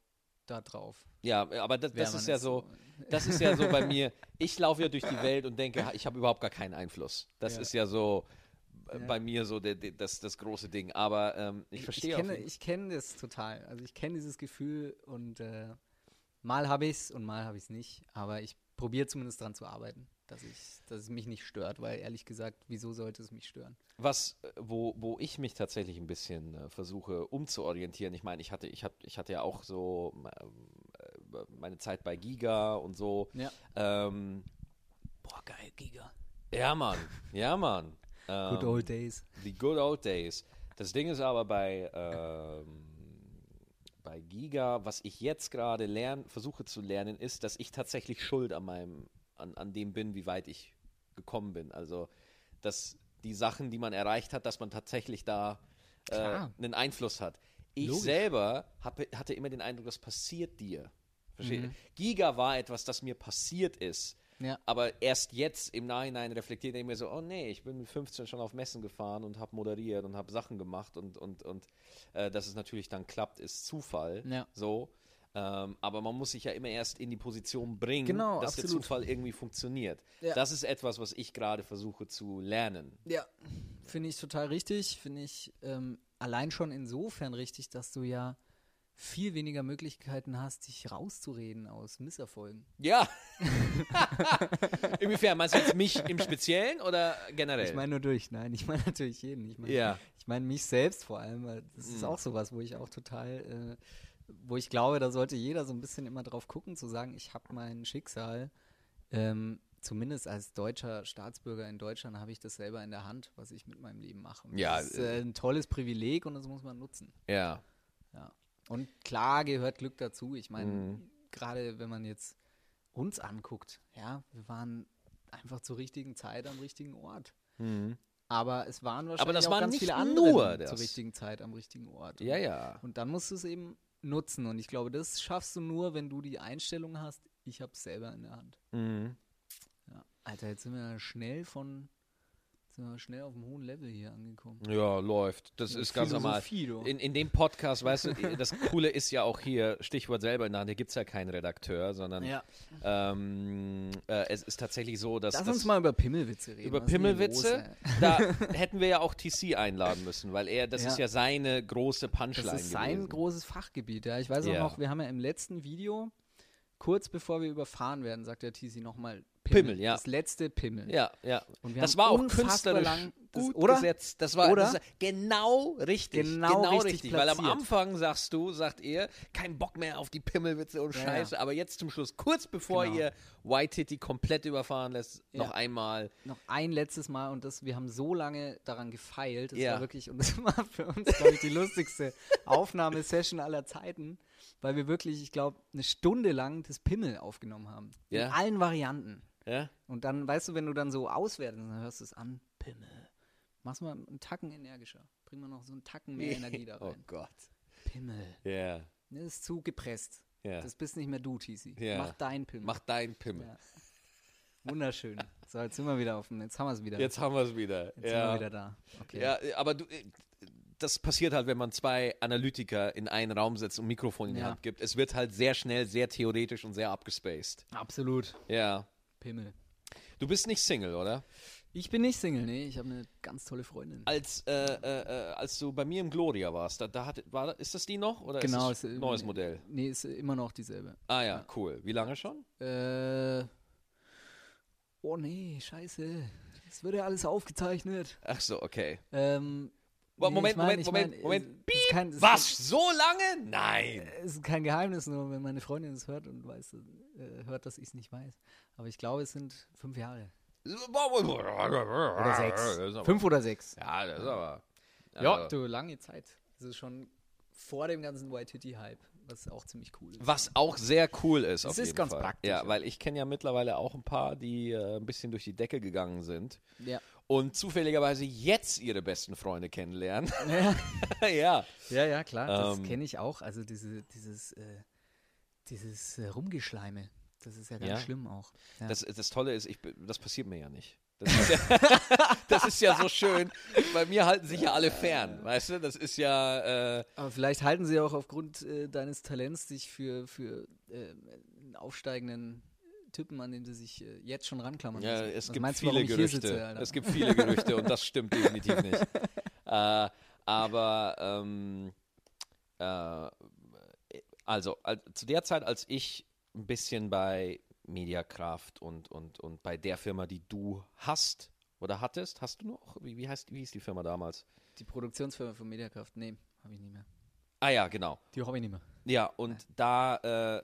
da drauf. Ja, aber das, das ist ja jetzt so, das ist ja so bei mir. Ich laufe ja durch die Welt und denke, ich habe überhaupt gar keinen Einfluss. Das Ja. ist ja so äh, Ja. bei mir so der, der, das, das große Ding. Aber ähm, ich, verstehe Ich auf kenne, ich kenne das total. Also ich kenne dieses Gefühl und äh, mal habe ich es und mal habe ich es nicht. Aber ich probiere zumindest dran zu arbeiten, dass, ich, dass es mich nicht stört, weil ehrlich gesagt, wieso sollte es mich stören? Was, äh, wo, wo ich mich tatsächlich ein bisschen äh, versuche umzuorientieren, ich meine, ich hatte, ich, hab, ich hatte ja auch so ähm, äh, meine Zeit bei Giga und so. Ja. Ähm, Boah, geil, Giga. ja, Mann, ja, Mann. Ähm, Good old days. The good old days. Das Ding ist aber bei, ähm, bei Giga, was ich jetzt gerade lern, versuche zu lernen, ist, dass ich tatsächlich schuld an meinem, an, an dem bin, wie weit ich gekommen bin. Also, dass die Sachen, die man erreicht hat, dass man tatsächlich da äh, einen Einfluss hat. Ich Logisch. selber hab, hatte immer den Eindruck, das passiert dir. Mhm. Giga war etwas, das mir passiert ist. Ja. Aber erst jetzt im Nachhinein reflektiert ich mir so, oh nee, ich bin mit 15 schon auf Messen gefahren und habe moderiert und habe Sachen gemacht und, und, und äh, dass es natürlich dann klappt, ist Zufall. Ja. So. Ähm, aber man muss sich ja immer erst in die Position bringen, Genau, dass der absolut. Zufall irgendwie funktioniert. Ja. Das ist etwas, was ich gerade versuche zu lernen. Ja, finde ich total richtig. Finde ich ähm, allein schon insofern richtig, dass du ja viel weniger Möglichkeiten hast, dich rauszureden aus Misserfolgen. Ja. Inwiefern? Meinst du jetzt mich im Speziellen oder generell? Ich meine nur durch, nein, ich meine natürlich jeden. Ich meine ja. ich meine mich selbst vor allem, weil das ist Mhm. auch sowas, wo ich auch total, äh, wo ich glaube, da sollte jeder so ein bisschen immer drauf gucken, zu sagen, ich habe mein Schicksal, ähm, zumindest als deutscher Staatsbürger in Deutschland habe ich das selber in der Hand, was ich mit meinem Leben mache. Und Ja, das ist äh, ein tolles Privileg und das muss man nutzen. Ja. Und klar gehört Glück dazu. Ich meine, Mhm. gerade wenn man jetzt uns anguckt, ja, wir waren einfach zur richtigen Zeit am richtigen Ort. Mhm. Aber es waren wahrscheinlich das auch waren ganz nicht viele andere zur richtigen Zeit am richtigen Ort. Ja, ja. Und dann musst du es eben nutzen. Und ich glaube, das schaffst du nur, wenn du die Einstellung hast, ich habe es selber in der Hand. Mhm. Ja. Alter, jetzt sind wir schnell von sind wir schnell auf einem hohen Level hier angekommen. Ja, läuft. Das ist ganz normal. In, in dem Podcast, weißt du, das Coole ist ja auch hier, Stichwort selber in der Hand, hier gibt es ja keinen Redakteur, sondern ja. ähm, äh, es ist tatsächlich so, dass. Lass dass uns mal über Pimmelwitze reden. über Pimmelwitze, ey? da hätten wir ja auch TC einladen müssen, weil er, das Ja. ist ja seine große Punchline Das ist sein gewesen. großes Fachgebiet. Ja, ich weiß Ja. auch noch, wir haben ja im letzten Video, kurz bevor wir überfahren werden, sagt der TC nochmal Pimmel, ja. Das letzte Pimmel. Ja, ja. Und wir Das haben war auch künstlerisch lang- das- gut oder? gesetzt. Das war, Oder? das war genau richtig. Genau richtig Weil am. Anfang sagst du, sagt er, kein Bock mehr auf die Pimmelwitze und Ja, Scheiße. Aber jetzt zum Schluss, kurz bevor Genau. ihr White Titty komplett überfahren lässt, Ja. noch einmal. Noch ein letztes Mal und das, wir haben so lange daran gefeilt. Das Ja. war wirklich, und das war für uns, glaube ich, die lustigste Aufnahmesession aller Zeiten, weil wir wirklich, ich glaube, eine Stunde lang das Pimmel aufgenommen haben. Ja. In allen Varianten. Ja? Und dann, weißt du, wenn du dann so auswertest, dann hörst du es an, Pimmel. Mach's mal einen Tacken energischer. Bring mal noch so einen Tacken mehr Energie da oh rein. Gott. Pimmel. Ja. Das ist zu gepresst. Ja. Das bist nicht mehr du, TC. Ja. Mach dein Pimmel. Mach deinen Pimmel. Ja. Wunderschön. So, jetzt sind wir wieder auf dem, jetzt haben wir es wieder. Jetzt haben wir es wieder. Jetzt sind wir ja. wieder da. Okay. Ja, aber du, äh, das passiert halt, wenn man zwei Analytiker in einen Raum setzt und Mikrofon in die Ja. Hand gibt. Es wird halt sehr schnell, sehr theoretisch und sehr abgespaced. Absolut. Ja. Pimmel. Du bist nicht Single, oder? Ich bin nicht Single, nee. Ich habe eine ganz tolle Freundin. Als, äh, äh, äh, als du bei mir im Gloria warst, da, da hat, war, ist das die noch? Oder Genau. ist das ist, äh, neues Modell? Nee, ist immer noch dieselbe. Ah ja, cool. Wie lange schon? Äh. Oh nee, scheiße. Es wird ja alles aufgezeichnet. Ach so, okay. Ähm. Wa- nee, Moment, ich mein, Moment, ich Moment, mein, Moment. es- es ist kein- es Was? So lange? Nein. Kein, es ist kein Geheimnis, nur wenn meine Freundin es hört und weiß, äh, hört, dass ich es nicht weiß. Aber ich glaube, es sind fünf Jahre. Oder sechs. Fünf oder sechs. Ja, das ist aber. Ja, also- du, lange Zeit. Das ist schon vor dem ganzen White Titty Hype, was auch ziemlich cool ist. Was auch sehr cool ist. Das auf ist ganz Fall. praktisch, Ja, ja. weil ich kenne ja mittlerweile auch ein paar, die äh, ein bisschen durch die Decke gegangen sind Ja. Und zufälligerweise jetzt ihre besten Freunde kennenlernen. ja. ja. Ja, ja, klar, das Ähm. kenne ich auch. Also diese, dieses, äh, dieses äh, Rumgeschleime, das ist ja ganz Ja. schlimm auch. Ja. Das, das Tolle ist, ich, das passiert mir ja nicht. Das ist ja, das ist ja so schön. Bei mir halten sich ja alle fern, weißt du? Das ist ja. Äh, Aber vielleicht halten sie auch aufgrund äh, deines Talents dich für, für äh, einen aufsteigenden Typen, an den sie sich äh, jetzt schon ranklammern. Ja, müssen. es Was gibt meinst viele Gerüchte. sitze, es gibt viele Gerüchte und das stimmt definitiv nicht. Äh, aber ähm, äh, also al- zu der Zeit, als ich ein bisschen bei Mediakraft und, und, und bei der Firma, die du hast oder hattest, hast du noch? Wie, wie heißt wie hieß die Firma damals? Die Produktionsfirma von Mediakraft, nee, habe ich nicht mehr. Ah ja, genau. Die habe ich nicht mehr. Ja, und da äh,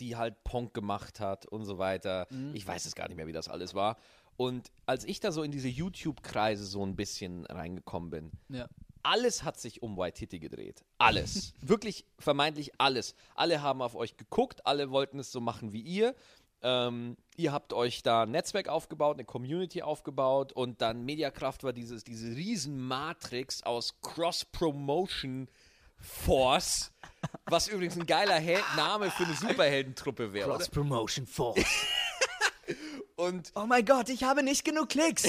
die halt Ponk gemacht hat und so weiter. Mhm. Ich weiß es gar nicht mehr, wie das alles war. Und als ich da so in diese YouTube-Kreise so ein bisschen reingekommen bin, Ja. alles hat sich um White Titty gedreht. Alles. Wirklich vermeintlich alles. Alle haben auf euch geguckt, alle wollten es so machen wie ihr. Ähm, ihr habt euch da ein Netzwerk aufgebaut, eine Community aufgebaut und dann Mediakraft war dieses, diese riesen Matrix aus Cross-Promotion Force, was übrigens ein geiler Hel Name für eine Superheldentruppe wäre. oder? Promotion Force. Und oh mein Gott, ich habe nicht genug Klicks.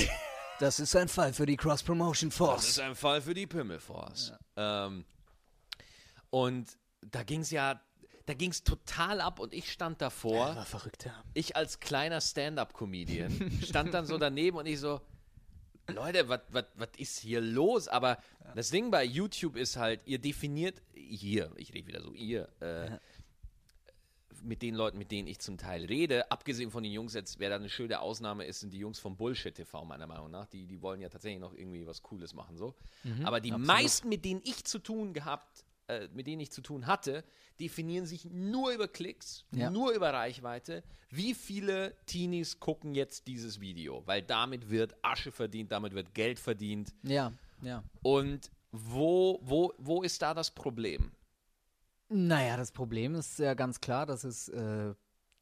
Das ist ein Fall für die Cross Promotion Das Force. ist ein Fall für die Pimmelforce. Ähm, und da ging es ja, da ging es total ab und ich stand davor. war verrückt, ja. Ich als kleiner Stand-up-Comedian stand dann so daneben und ich so, Leute, was ist hier los? Aber ja. das Ding bei YouTube ist halt, ihr definiert hier, ich rede wieder so, ihr, äh, ja. mit den Leuten, mit denen ich zum Teil rede, abgesehen von den Jungs jetzt, wer da eine schöne Ausnahme ist, sind die Jungs vom Bullshit TV, meiner Meinung nach. Die, die wollen ja tatsächlich noch irgendwie was Cooles machen, so. Mhm, Aber die absolut. meisten, mit denen ich zu tun gehabt äh, mit denen ich zu tun hatte, definieren sich nur über Klicks, ja. nur über Reichweite. Wie viele Teenies gucken jetzt dieses Video? Weil damit wird Asche verdient, damit wird Geld verdient. Ja, ja. Und wo, wo, wo ist da das Problem? Naja, das Problem ist ja ganz klar, dass es äh,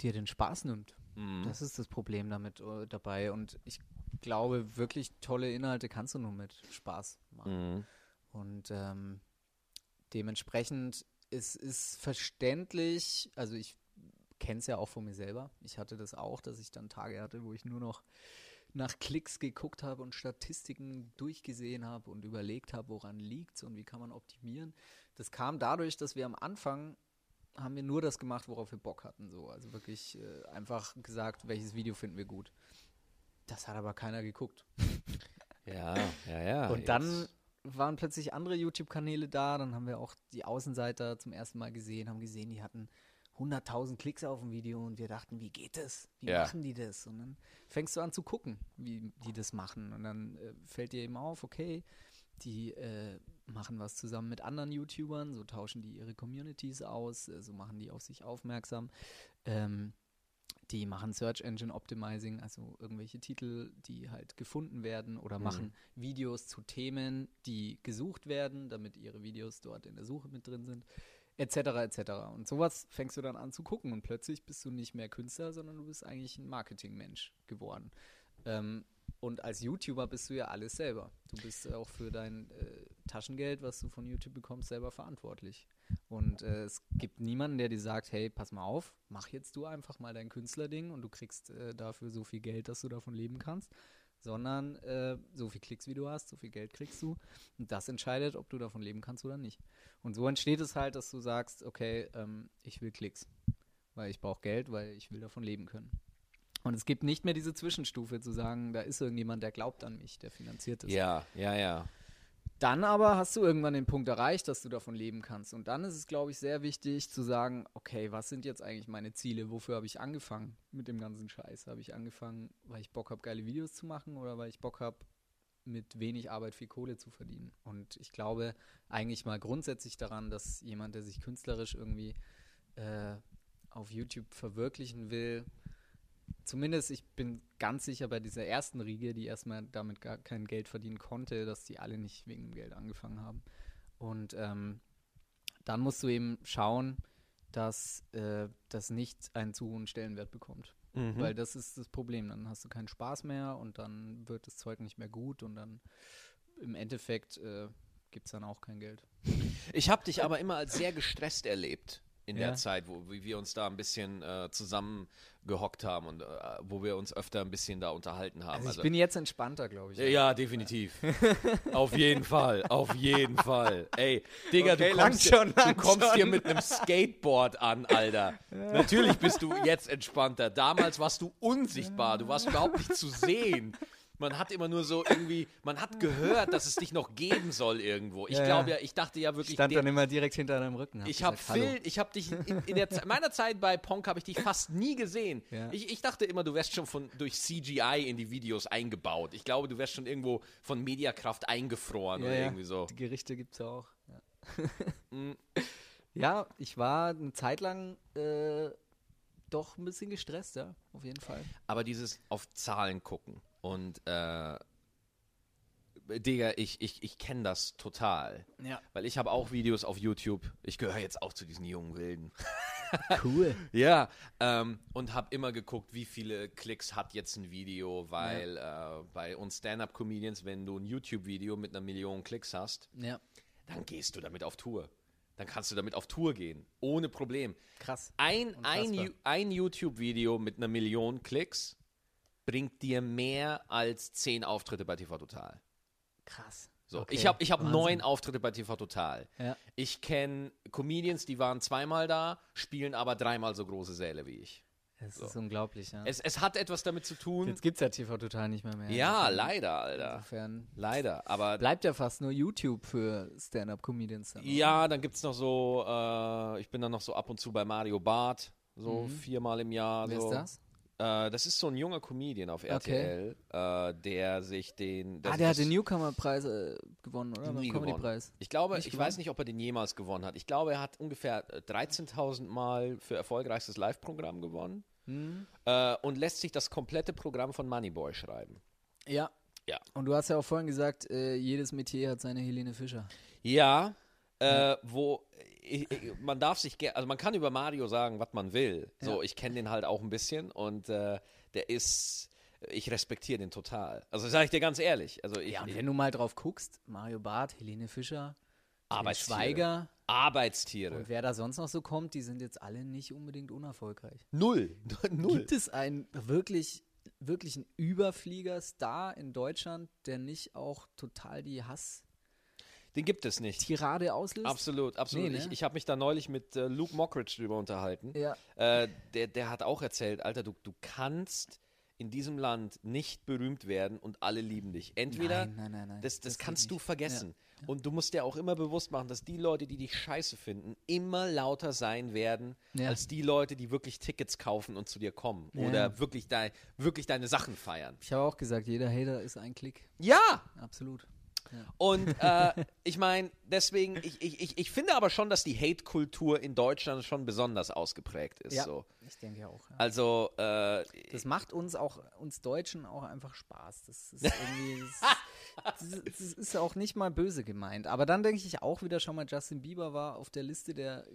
dir den Spaß nimmt. Mhm. Das ist das Problem damit äh, dabei. Und ich glaube, wirklich tolle Inhalte kannst du nur mit Spaß machen. Mhm. Und ähm, Dementsprechend ist es verständlich, also ich kenne es ja auch von mir selber. Ich hatte das auch, dass ich dann Tage hatte, wo ich nur noch nach Klicks geguckt habe und Statistiken durchgesehen habe und überlegt habe, woran liegt es und wie kann man optimieren. Das kam dadurch, dass wir am Anfang haben wir nur das gemacht, worauf wir Bock hatten. So. Also wirklich äh, einfach gesagt, welches Video finden wir gut. Das hat aber keiner geguckt. Ja, ja, ja. Und dann waren plötzlich andere YouTube-Kanäle da. Dann haben wir auch die Außenseiter zum ersten Mal gesehen, haben gesehen, die hatten 100.000 Klicks auf ein Video und wir dachten, wie geht das? Wie ja. machen die das? Und dann fängst du an zu gucken, wie die das machen. Und dann äh, fällt dir eben auf, okay, die äh, machen was zusammen mit anderen YouTubern, so tauschen die ihre Communities aus, äh, so machen die auf sich aufmerksam. Ähm, die machen Search Engine Optimizing, also irgendwelche Titel, die halt gefunden werden oder mhm. machen Videos zu Themen, die gesucht werden, damit ihre Videos dort in der Suche mit drin sind, etc. etc. Und sowas fängst du dann an zu gucken und plötzlich bist du nicht mehr Künstler, sondern du bist eigentlich ein Marketingmensch geworden. Ähm, und als YouTuber bist du ja alles selber. Du bist auch für dein äh, Taschengeld, was du von YouTube bekommst, selber verantwortlich. Und äh, es gibt niemanden, der dir sagt, hey, pass mal auf, mach jetzt du einfach mal dein Künstlerding und du kriegst äh, dafür so viel Geld, dass du davon leben kannst. Sondern äh, so viel Klicks, wie du hast, so viel Geld kriegst du. Und das entscheidet, ob du davon leben kannst oder nicht. Und so entsteht es halt, dass du sagst, okay, ähm, ich will Klicks. Weil ich brauche Geld, weil ich will davon leben können. Und es gibt nicht mehr diese Zwischenstufe zu sagen, da ist irgendjemand, der glaubt an mich, der finanziert es. Ja, ja, ja. Dann aber hast du irgendwann den Punkt erreicht, dass du davon leben kannst. Und dann ist es, glaube ich, sehr wichtig zu sagen, okay, was sind jetzt eigentlich meine Ziele? Wofür habe ich angefangen mit dem ganzen Scheiß? Habe ich angefangen, weil ich Bock habe, geile Videos zu machen oder weil ich Bock habe, mit wenig Arbeit viel Kohle zu verdienen? Und ich glaube eigentlich mal grundsätzlich daran, dass jemand, der sich künstlerisch irgendwie äh, auf YouTube verwirklichen will, zumindest, ich bin ganz sicher bei dieser ersten Riege, die erstmal damit gar kein Geld verdienen konnte, dass die alle nicht wegen dem Geld angefangen haben. Und ähm, dann musst du eben schauen, dass äh, das nicht einen zu hohen Stellenwert bekommt. Mhm. Weil das ist das Problem. Dann hast du keinen Spaß mehr und dann wird das Zeug nicht mehr gut und dann im Endeffekt äh, gibt es dann auch kein Geld. Ich habe dich aber immer als sehr gestresst erlebt in ja. der Zeit, wo wir uns da ein bisschen äh, zusammengehockt haben und äh, wo wir uns öfter ein bisschen da unterhalten haben. Also ich also, bin jetzt entspannter, glaube ich. Ja, ja definitiv. auf jeden Fall, auf jeden Fall. Ey, Digga, okay, du kommst, schon, hier, du kommst hier mit einem Skateboard an, Alter. Natürlich bist du jetzt entspannter. Damals warst du unsichtbar, du warst überhaupt nicht zu sehen man hat immer nur so irgendwie, man hat gehört, dass es dich noch geben soll irgendwo. Ich ja, glaube ja, ich dachte ja wirklich. Stand dann immer direkt hinter deinem Rücken. Ich habe Phil, ich habe dich in, in der, meiner Zeit bei Ponk habe ich dich fast nie gesehen. Ja. Ich, ich, dachte immer, du wärst schon von durch CGI in die Videos eingebaut. Ich glaube, du wärst schon irgendwo von Mediakraft eingefroren ja, oder irgendwie so. Die Gerichte gibt es ja auch. Mhm. Ja. ich war eine Zeit lang äh, doch ein bisschen gestresst, ja, auf jeden Fall. Aber dieses auf Zahlen gucken und äh, Digga, ich, ich, ich kenne das total. Ja. Weil ich habe auch Videos auf YouTube. Ich gehöre jetzt auch zu diesen jungen Wilden. Cool. ja, ähm, und habe immer geguckt, wie viele Klicks hat jetzt ein Video, weil ja. äh, bei uns Stand-Up-Comedians, wenn du ein YouTube-Video mit einer Million Klicks hast, ja. dann gehst du damit auf Tour. Dann kannst du damit auf Tour gehen, ohne Problem. Krass. Ein, ein, ein YouTube-Video mit einer Million Klicks bringt dir mehr als zehn Auftritte bei TV Total. Krass. So, okay. ich habe ich hab neun Auftritte bei TV Total. Ja. Ich kenne Comedians, die waren zweimal da, spielen aber dreimal so große Säle wie ich. Es So. ist unglaublich, ja. Es, es hat etwas damit zu tun. Jetzt gibt es ja TV total nicht mehr mehr. ja, Insofern- leider, Alter. Insofern Leider. Aber bleibt ja fast nur YouTube für Stand-Up-Comedians. dann, oder? ja, dann gibt es noch so, äh, ich bin dann noch so ab und zu bei Mario Barth, so viermal im Jahr. Mhm. Wer so. ist das? Äh, das ist so ein junger Comedian auf RTL, äh, der sich den. ah, der hat den Newcomer-Preis äh, gewonnen, oder? Nie. Comedy-Preis. Ich glaube, Nicht ich gewonnen? weiß nicht, ob er den jemals gewonnen hat. Ich glaube, er hat ungefähr äh, 13.000 Mal für erfolgreichstes Live-Programm gewonnen Hm? äh, und lässt sich das komplette Programm von Moneyboy schreiben. Ja. Ja. Und du hast ja auch vorhin gesagt, äh, jedes Metier hat seine Helene Fischer. Ja, äh, wo ich, ich, man darf sich, ge- also man kann über Mario sagen, was man will. So, Ja. ich kenne den halt auch ein bisschen und äh, der ist, ich respektiere den total. Also sage ich dir ganz ehrlich. Also ich, Ja, und wenn du mal drauf guckst, Mario Barth, Helene Fischer, Arbeitstiere. Schweiger Arbeitstiere. und wer da sonst noch so kommt, die sind jetzt alle nicht unbedingt unerfolgreich. Null. Null. Gibt es einen wirklich, wirklich einen Überflieger-Star in Deutschland, der nicht auch total die Hass-Tirade Den gibt es nicht. auslöst? Absolut, absolut. Nee, ne? Ich, ich habe mich da neulich mit äh, Luke Mockridge drüber unterhalten. Ja. Äh, der, der hat auch erzählt, Alter, du, du kannst in diesem Land nicht berühmt werden und alle lieben dich. Entweder, Nein, nein, nein, nein. das, das, Das kannst du vergessen. Und du musst dir auch immer bewusst machen, dass die Leute, die dich scheiße finden, immer lauter sein werden, Ja. als die Leute, die wirklich Tickets kaufen und zu dir kommen. Ja. Oder wirklich, dein, wirklich deine Sachen feiern. Ich habe auch gesagt, jeder Hater ist ein Klick. Ja, Absolut. Und äh, ich meine, deswegen, ich, ich, ich, ich finde aber schon, dass die Hate-Kultur in Deutschland schon besonders ausgeprägt ist. So. ich denke auch. Ja. Also, äh, Das macht uns auch, uns Deutschen auch einfach Spaß. Das ist irgendwie, das, das, das ist auch nicht mal böse gemeint. Aber dann denke ich auch wieder schon mal, Justin Bieber war auf der Liste der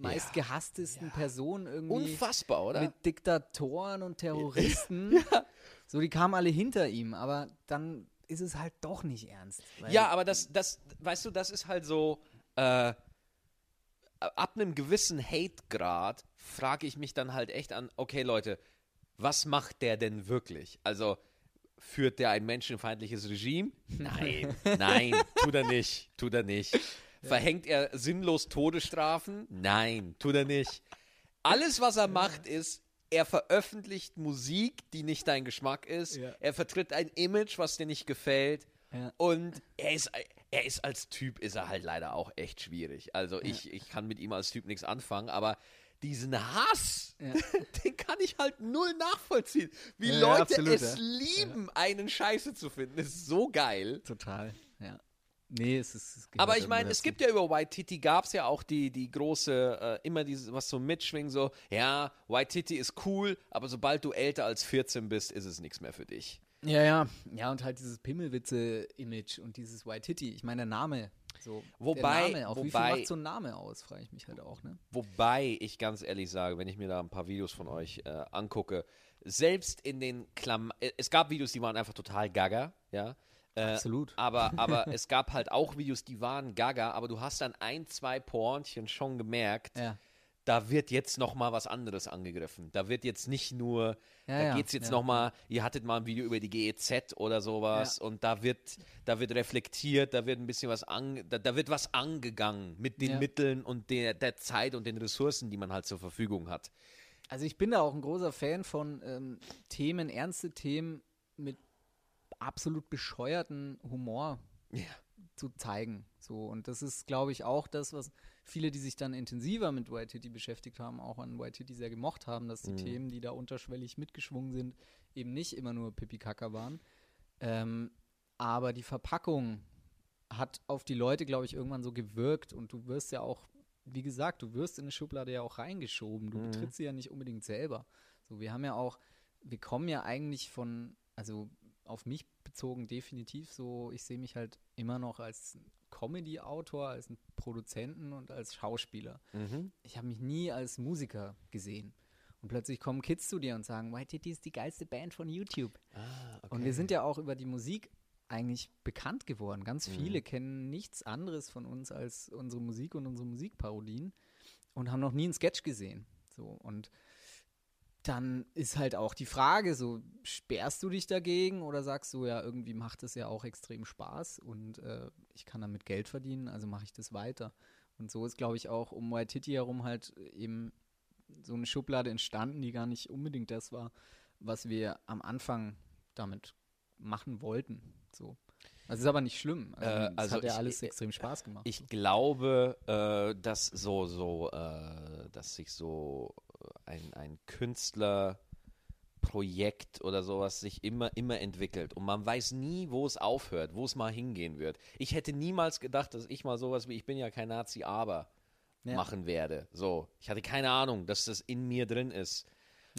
meist gehasstesten Personen irgendwie. unfassbar, oder? Mit Diktatoren und Terroristen. So, die kamen alle hinter ihm, aber dann ist es halt doch nicht ernst. Ja, aber das, das, weißt du, das ist halt so, äh, ab einem gewissen Hate-Grad frage ich mich dann halt echt an, okay Leute, was macht der denn wirklich? Also, führt der ein menschenfeindliches Regime? Nein, nein, tut er nicht, tut er nicht. Verhängt er sinnlos Todesstrafen? Nein, tut er nicht. Alles, was er macht, ist, er veröffentlicht Musik, die nicht dein Geschmack ist. Ja. Er vertritt ein Image, was dir nicht gefällt. Ja. Und er ist, er ist als Typ, ist er halt leider auch echt schwierig. Also ich, ich kann mit ihm als Typ nichts anfangen, aber diesen Hass, Ja. den kann ich halt null nachvollziehen. Wie Ja, ja, Leute absolut, es ja. lieben, einen Scheiße zu finden, ist so geil. Total, ja. Nee, es ist. Es Aber ich meine, es gibt ja über White Titty gab es ja auch die, die große, äh, immer dieses, was so mitschwingt, so, ja, White Titty ist cool, aber sobald du älter als 14 bist, ist es nichts mehr für dich. Ja, ja. Ja, und halt dieses Pimmelwitze-Image und dieses White Titty. Ich meine, der Name. So, Wobei- der Name auch. Wie viel wobei- macht so ein Name aus, frage ich mich halt auch, ne? Wobei ich ganz ehrlich sage, wenn ich mir da ein paar Videos von euch äh, angucke, selbst in den Klam äh, es gab Videos, die waren einfach total gaga, ja. Äh, Absolut. Aber, aber es gab halt auch Videos, die waren gaga, aber du hast dann ein, zwei Pornchen schon gemerkt, Ja. da wird jetzt noch mal was anderes angegriffen. Da wird jetzt nicht nur, Ja, da ja, geht's jetzt ja. noch mal, ihr hattet mal ein Video über die GEZ oder sowas und da wird, da wird reflektiert, da wird ein bisschen was an, da, da wird was angegangen mit den. Mitteln und der, der Zeit und den Ressourcen, die man halt zur Verfügung hat. Also ich bin da auch ein großer Fan von ähm, Themen, ernste Themen mit absolut bescheuerten Humor Ja. zu zeigen. So, und das ist, glaube ich, auch das, was viele, die sich dann intensiver mit White Titty beschäftigt haben, auch an White Titty sehr gemocht haben, dass die Themen, die da unterschwellig mitgeschwungen sind, eben nicht immer nur Pipi-Kaka waren. Ähm, aber die Verpackung hat auf die Leute, glaube ich, irgendwann so gewirkt und du wirst ja auch, wie gesagt, du wirst in eine Schublade ja auch reingeschoben. Du betrittst sie ja nicht unbedingt selber. So, wir haben ja auch, wir kommen ja eigentlich von, also auf mich bezogen definitiv so, ich sehe mich halt immer noch als Comedy-Autor, als einen Produzenten und als Schauspieler. Ich habe mich nie als Musiker gesehen. Und plötzlich kommen Kids zu dir und sagen, White Titty ist die geilste Band von YouTube. Und wir sind ja auch über die Musik eigentlich bekannt geworden. Ganz viele kennen nichts anderes von uns als unsere Musik und unsere Musikparodien und haben noch nie einen Sketch gesehen. So und dann ist halt auch die Frage, so sperrst du dich dagegen oder sagst du ja, irgendwie macht es ja auch extrem Spaß und äh, ich kann damit Geld verdienen, also mache ich das weiter. Und so ist, glaube ich, auch um White Titty herum halt eben so eine Schublade entstanden, die gar nicht unbedingt das war, was wir am Anfang damit machen wollten. So. Also ist aber nicht schlimm. Also, Äh, es also hat ja ich- alles extrem Spaß gemacht. Ich so. glaube, äh, dass so, so, äh, dass sich so äh, ein, ein Künstlerprojekt oder sowas sich immer, immer entwickelt. Und man weiß nie, wo es aufhört, wo es mal hingehen wird. Ich hätte niemals gedacht, dass ich mal sowas wie, ich bin ja kein Nazi, aber Ja. machen werde. So, ich hatte keine Ahnung, dass das in mir drin ist.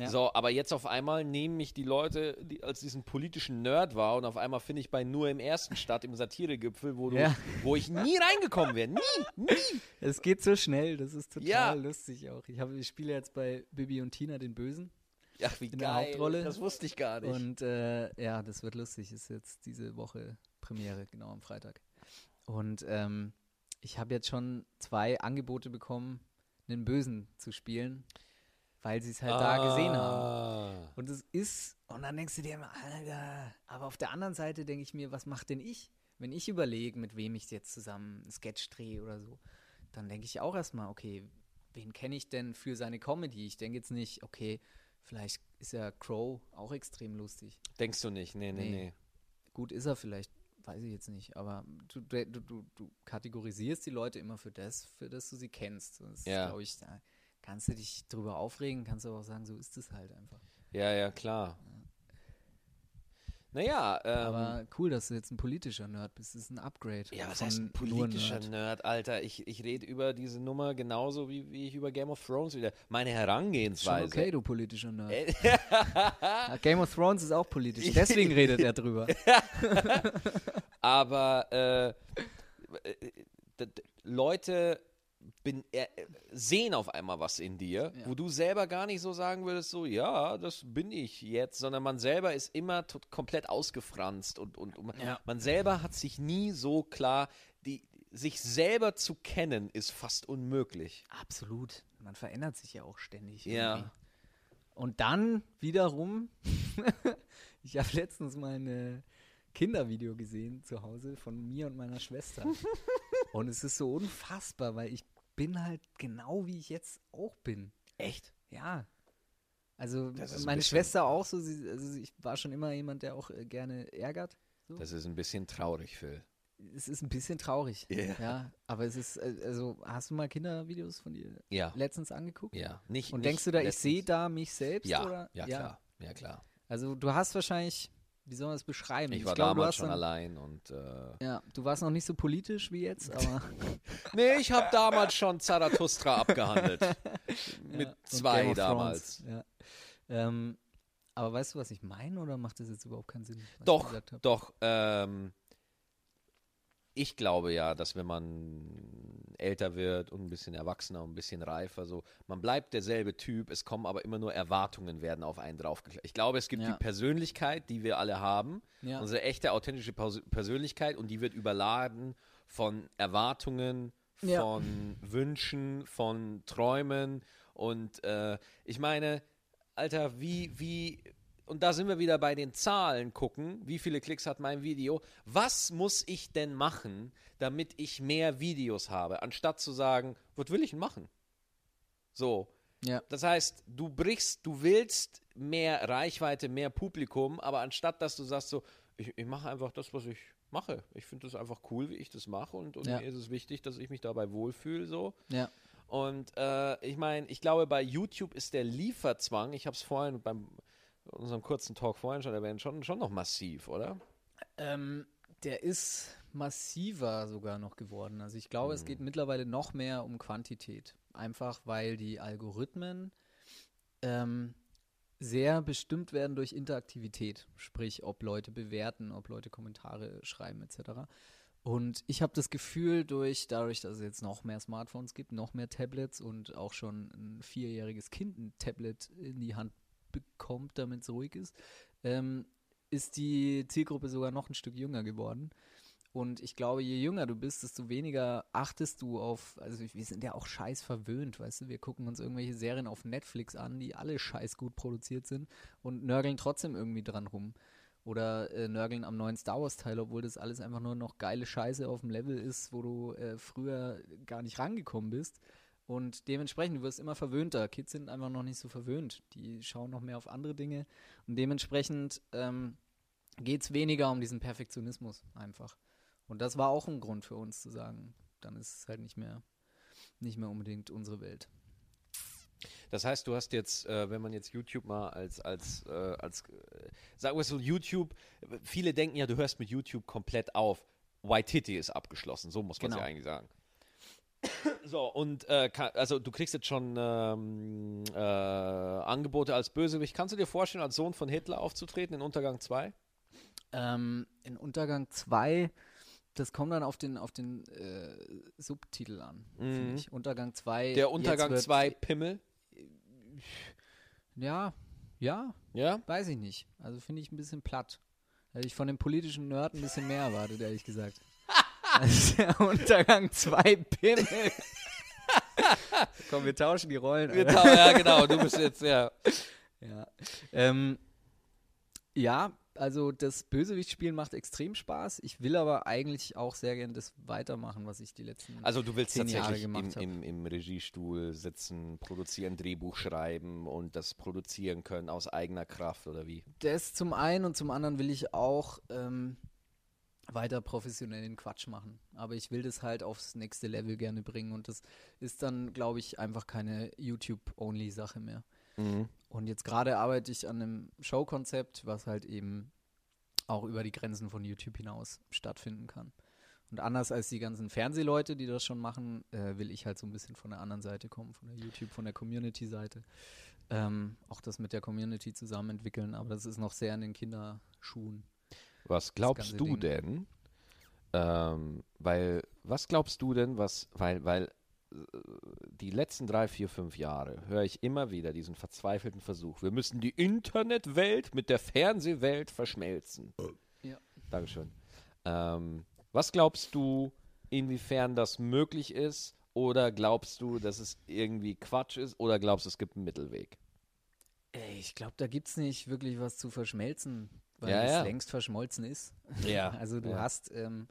Ja. So, aber jetzt auf einmal nehmen mich die Leute, die als diesen politischen Nerd war, und auf einmal finde ich bei nur im ersten statt im Satiregipfel, wo du, Ja. wo ich nie reingekommen wäre. Nie, nie. Es geht so schnell, das ist total Ja. lustig auch. Ich, habe, ich spiele jetzt bei Bibi und Tina den Bösen. Ach, wie In der geil. Hauptrolle. Das wusste ich gar nicht. Und äh, ja, das wird lustig. Ist jetzt diese Woche Premiere, genau am Freitag. Und ähm, ich habe jetzt schon zwei Angebote bekommen, einen Bösen zu spielen, weil sie es halt da gesehen haben. Ah. Und es ist, und dann denkst du dir immer, Alter, aber auf der anderen Seite denke ich mir, was macht denn ich? Wenn ich überlege, mit wem ich jetzt zusammen einen Sketch drehe oder so, dann denke ich auch erstmal, okay, wen kenne ich denn für seine Comedy? Ich denke jetzt nicht, okay, vielleicht ist ja Crow auch extrem lustig. Denkst du nicht? Nee, nee, Nee. nee. Gut ist er vielleicht, weiß ich jetzt nicht, aber du, du, du, du kategorisierst die Leute immer für das, für das du sie kennst. Das Ja. glaube ich, da kannst du dich drüber aufregen, kannst du aber auch sagen, so ist es halt einfach. Ja, ja, klar. Naja, ähm, Aber cool, dass du jetzt ein politischer Nerd bist. Das ist ein Upgrade. ja, was heißt ein politischer Nerd. Nerd, Alter? Ich, ich rede über diese Nummer genauso, wie, wie ich über Game of Thrones wieder. Meine Schon Herangehensweise. okay, du politischer Nerd. Äh, Game of Thrones ist auch politisch. Deswegen redet er drüber. Aber äh, äh, d- Leute bin, äh, sehen auf einmal was in dir, Ja. wo du selber gar nicht so sagen würdest, so, ja, das bin ich jetzt, sondern man selber ist immer tot, komplett ausgefranst und, und, und Ja. man selber hat sich nie so klar, die, sich selber zu kennen, ist fast unmöglich. Absolut. Man verändert sich ja auch ständig. Ja. irgendwie. Und dann wiederum, ich habe letztens mal ein Kindervideo gesehen zu Hause von mir und meiner Schwester. Und es ist so unfassbar, weil ich bin halt genau wie ich jetzt auch bin. Echt? Ja. Also meine Schwester auch so, sie, also ich war schon immer jemand, der auch äh, gerne ärgert. So. Das ist ein bisschen traurig, Phil. es ist ein bisschen traurig. Ja. Ja, aber es ist, äh, also hast du mal Kindervideos von dir Ja. letztens angeguckt? Ja. Nicht, Und nicht denkst du da, ich letztens. sehe da mich selbst? Ja, oder? ja, klar. Ja, klar. Also du hast wahrscheinlich, wie soll man das beschreiben? Ich war glaube, du damals schon dann- allein und äh, Ja, du warst noch nicht so politisch wie jetzt, aber Nee, ich habe damals schon Zarathustra abgehandelt. Mit Ja, zwei damals. Ja. Ähm, aber weißt du, was ich meine oder macht das jetzt überhaupt keinen Sinn? ich Doch, doch. Ähm, ich glaube ja, dass wenn man älter wird und ein bisschen erwachsener und ein bisschen reifer, so, man bleibt derselbe Typ, es kommen aber immer nur Erwartungen werden auf einen draufgeklebt. Ich glaube, es gibt Ja. die Persönlichkeit, die wir alle haben, Ja. unsere echte, authentische Pers Persönlichkeit und die wird überladen von Erwartungen, Ja. von Wünschen, von Träumen und äh, ich meine, Alter, wie, wie, und da sind wir wieder bei den Zahlen gucken, wie viele Klicks hat mein Video, was muss ich denn machen, damit ich mehr Videos habe, anstatt zu sagen, was will ich denn machen? So, ja. das heißt, du brichst, du willst mehr Reichweite, mehr Publikum, aber anstatt dass du sagst so, ich, ich mache einfach das, was ich mache. Ich finde das einfach cool, wie ich das mache und, und Ja. mir ist es wichtig, dass ich mich dabei wohlfühle so. Ja. Und äh, ich meine, ich glaube, bei YouTube ist der Lieferzwang, ich habe es vorhin beim unserem kurzen Talk vorhin schon erwähnt, schon, schon noch massiv, oder? Ähm, der ist massiver sogar noch geworden. Also ich glaube, es geht Mhm. mittlerweile noch mehr um Quantität. Einfach weil die Algorithmen ähm, sehr bestimmt werden durch Interaktivität. Sprich, ob Leute bewerten, ob Leute Kommentare schreiben etc. Und ich habe das Gefühl, durch, dadurch, dass es jetzt noch mehr Smartphones gibt, noch mehr Tablets und auch schon ein vierjähriges Kind ein Tablet in die Hand bekommt, damit es ruhig ist, ähm, ist die Zielgruppe sogar noch ein Stück jünger geworden. Und ich glaube, je jünger du bist, desto weniger achtest du auf, also wir sind ja auch scheiß verwöhnt, weißt du, wir gucken uns irgendwelche Serien auf Netflix an, die alle scheiß gut produziert sind und nörgeln trotzdem irgendwie dran rum. Oder äh, nörgeln am neuen Star Wars Teil, obwohl das alles einfach nur noch geile Scheiße auf dem Level ist, wo du äh, früher gar nicht rangekommen bist. Und dementsprechend, du wirst immer verwöhnter. Kids sind einfach noch nicht so verwöhnt. Die schauen noch mehr auf andere Dinge. Und dementsprechend ähm, geht es weniger um diesen Perfektionismus einfach. Und das war auch ein Grund für uns zu sagen, dann ist es halt nicht mehr, nicht mehr unbedingt unsere Welt. Das heißt, du hast jetzt, äh, wenn man jetzt YouTube mal als, als, äh, als äh, sagen wir so, YouTube, viele denken ja, du hörst mit YouTube komplett auf. Waititi ist abgeschlossen, so muss man Genau. ja eigentlich sagen. So, und äh, also du kriegst jetzt schon ähm, äh, Angebote als Bösewicht. Kannst du dir vorstellen, als Sohn von Hitler aufzutreten in Untergang 2? Ähm, in Untergang 2, das kommt dann auf den, auf den äh, Subtitel an, Mhm. finde ich. Untergang 2. Der Untergang jetzt 2 Pimmel? Ja, ja, Ja? weiß ich nicht. Also finde ich ein bisschen platt. Hätte ich von dem politischen Nerd ein bisschen mehr erwartet, ehrlich gesagt. Der Untergang 2 Pimmel. Komm, wir tauschen die Rollen. Wir Alter. tau- ja, genau, du bist jetzt, ja. Ja. Ähm, ja, also das Bösewichtspielen macht extrem Spaß. Ich will aber eigentlich auch sehr gerne das weitermachen, was ich die letzten. Also du willst zehn Jahre tatsächlich im, gemacht hab. im, im Regiestuhl sitzen, produzieren, Drehbuch schreiben und das produzieren können aus eigener Kraft oder wie? das zum einen und zum anderen will ich auch ähm, weiter professionellen Quatsch machen. Aber ich will das halt aufs nächste Level gerne bringen und das ist dann, glaube ich, einfach keine YouTube-Only-Sache mehr. Und jetzt gerade arbeite ich an einem Showkonzept, was halt eben auch über die Grenzen von YouTube hinaus stattfinden kann. Und anders als die ganzen Fernsehleute, die das schon machen, äh, will ich halt so ein bisschen von der anderen Seite kommen, von der YouTube, von der Community-Seite. Ähm, auch das mit der Community zusammen entwickeln, aber das ist noch sehr in den Kinderschuhen. Was glaubst du Ding. denn? Ähm, weil, was glaubst du denn, was, weil, weil äh, die letzten drei, vier, fünf Jahre höre ich immer wieder diesen verzweifelten Versuch. Wir müssen die Internetwelt mit der Fernsehwelt verschmelzen. Ja. Dankeschön. Ähm, was glaubst du, inwiefern das möglich ist? Oder glaubst du, dass es irgendwie Quatsch ist? Oder glaubst du, es gibt einen Mittelweg? Ich glaube, da gibt es nicht wirklich was zu verschmelzen, weil Ja, es ja. längst verschmolzen ist. Ja. Also du ja. hast, ähm,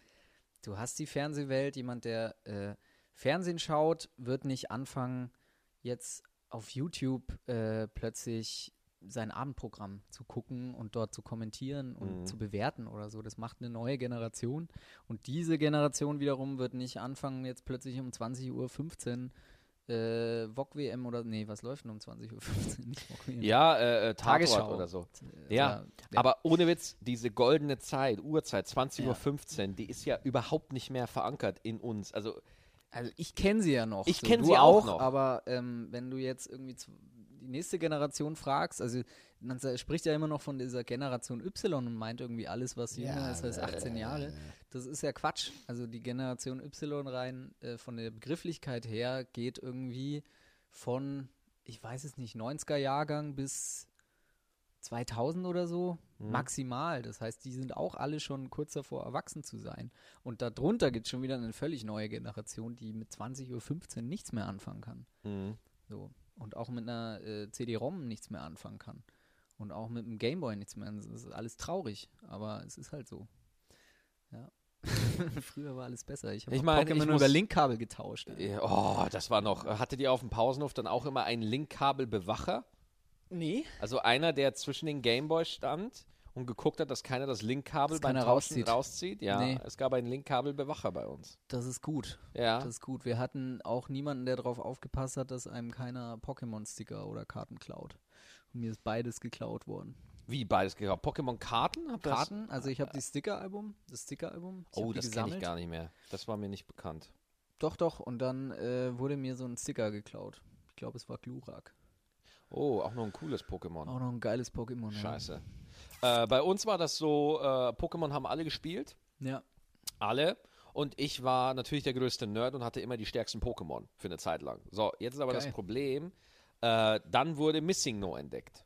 du hast die Fernsehwelt, jemand, der äh, Fernsehen schaut, wird nicht anfangen, jetzt auf YouTube äh, plötzlich sein Abendprogramm zu gucken und dort zu kommentieren und Mhm. zu bewerten oder so. Das macht eine neue Generation. Und diese Generation wiederum wird nicht anfangen, jetzt plötzlich um 20.15 Uhr äh, VOG WM oder nee, was läuft denn um 20.15 Uhr? Nicht VOG WM. Ja, äh, äh, Tagesschau. oder so. Äh, Ja, ja. Aber ohne Witz, diese goldene Zeit, Uhrzeit, 20.15 Ja. Uhr, die ist ja überhaupt nicht mehr verankert in uns. Also, Also ich kenne sie ja noch. Ich so. kenn Du sie auch noch. Aber ähm, wenn du jetzt irgendwie nächste Generation fragst, also man spricht ja immer noch von dieser Generation Y und meint irgendwie alles, was jünger ist als 18 Jahre. Das ist ja Quatsch. Also die Generation Y rein äh, von der Begrifflichkeit her geht irgendwie von, ich weiß es nicht, 90er Jahrgang bis 2000 oder so Mhm. maximal. Das heißt, die sind auch alle schon kurz davor, erwachsen zu sein. Und darunter gibt es schon wieder eine völlig neue Generation, die mit 20.15 Uhr nichts mehr anfangen kann. mh. So. Und auch mit einer äh, CD-ROM nichts mehr anfangen kann. Und auch mit einem Gameboy nichts mehr. Das ist alles traurig, aber es ist halt so. Ja. Früher war alles besser. Ich habe Ich mein, Pokémon über Linkkabel getauscht. oh, das war noch. Hattet ihr auf dem Pausenhof dann auch immer einen Linkkabelbewacher? Nee. Also einer, der zwischen den Gameboy stand und geguckt hat, dass keiner das Linkkabel Dass beim rauszieht. rauszieht? Ja, Nee. es gab einen Linkkabelbewacher bei uns. Das ist gut. Ja. Das ist gut. Wir hatten auch niemanden, der darauf aufgepasst hat, dass einem keiner Pokémon-Sticker oder Karten klaut. Und mir ist beides geklaut worden. Wie beides gekauft? Pokémon-Karten? Habt ihr das- Karten, also ich habe die Sticker-Album, das Sticker-Album. Oh, das kenne ich gar nicht mehr. Das war mir nicht bekannt. Doch, doch. Und dann äh, wurde mir so ein Sticker geklaut. Ich glaube, es war Glurak. Oh, auch noch ein cooles Pokémon. Auch noch ein geiles Pokémon. ja. Äh, bei uns war das so, äh, Pokémon haben alle gespielt. Ja. Alle. Und ich war natürlich der größte Nerd und hatte immer die stärksten Pokémon für eine Zeit lang. So, jetzt ist aber das Geil. Problem, äh, dann wurde Missing No entdeckt.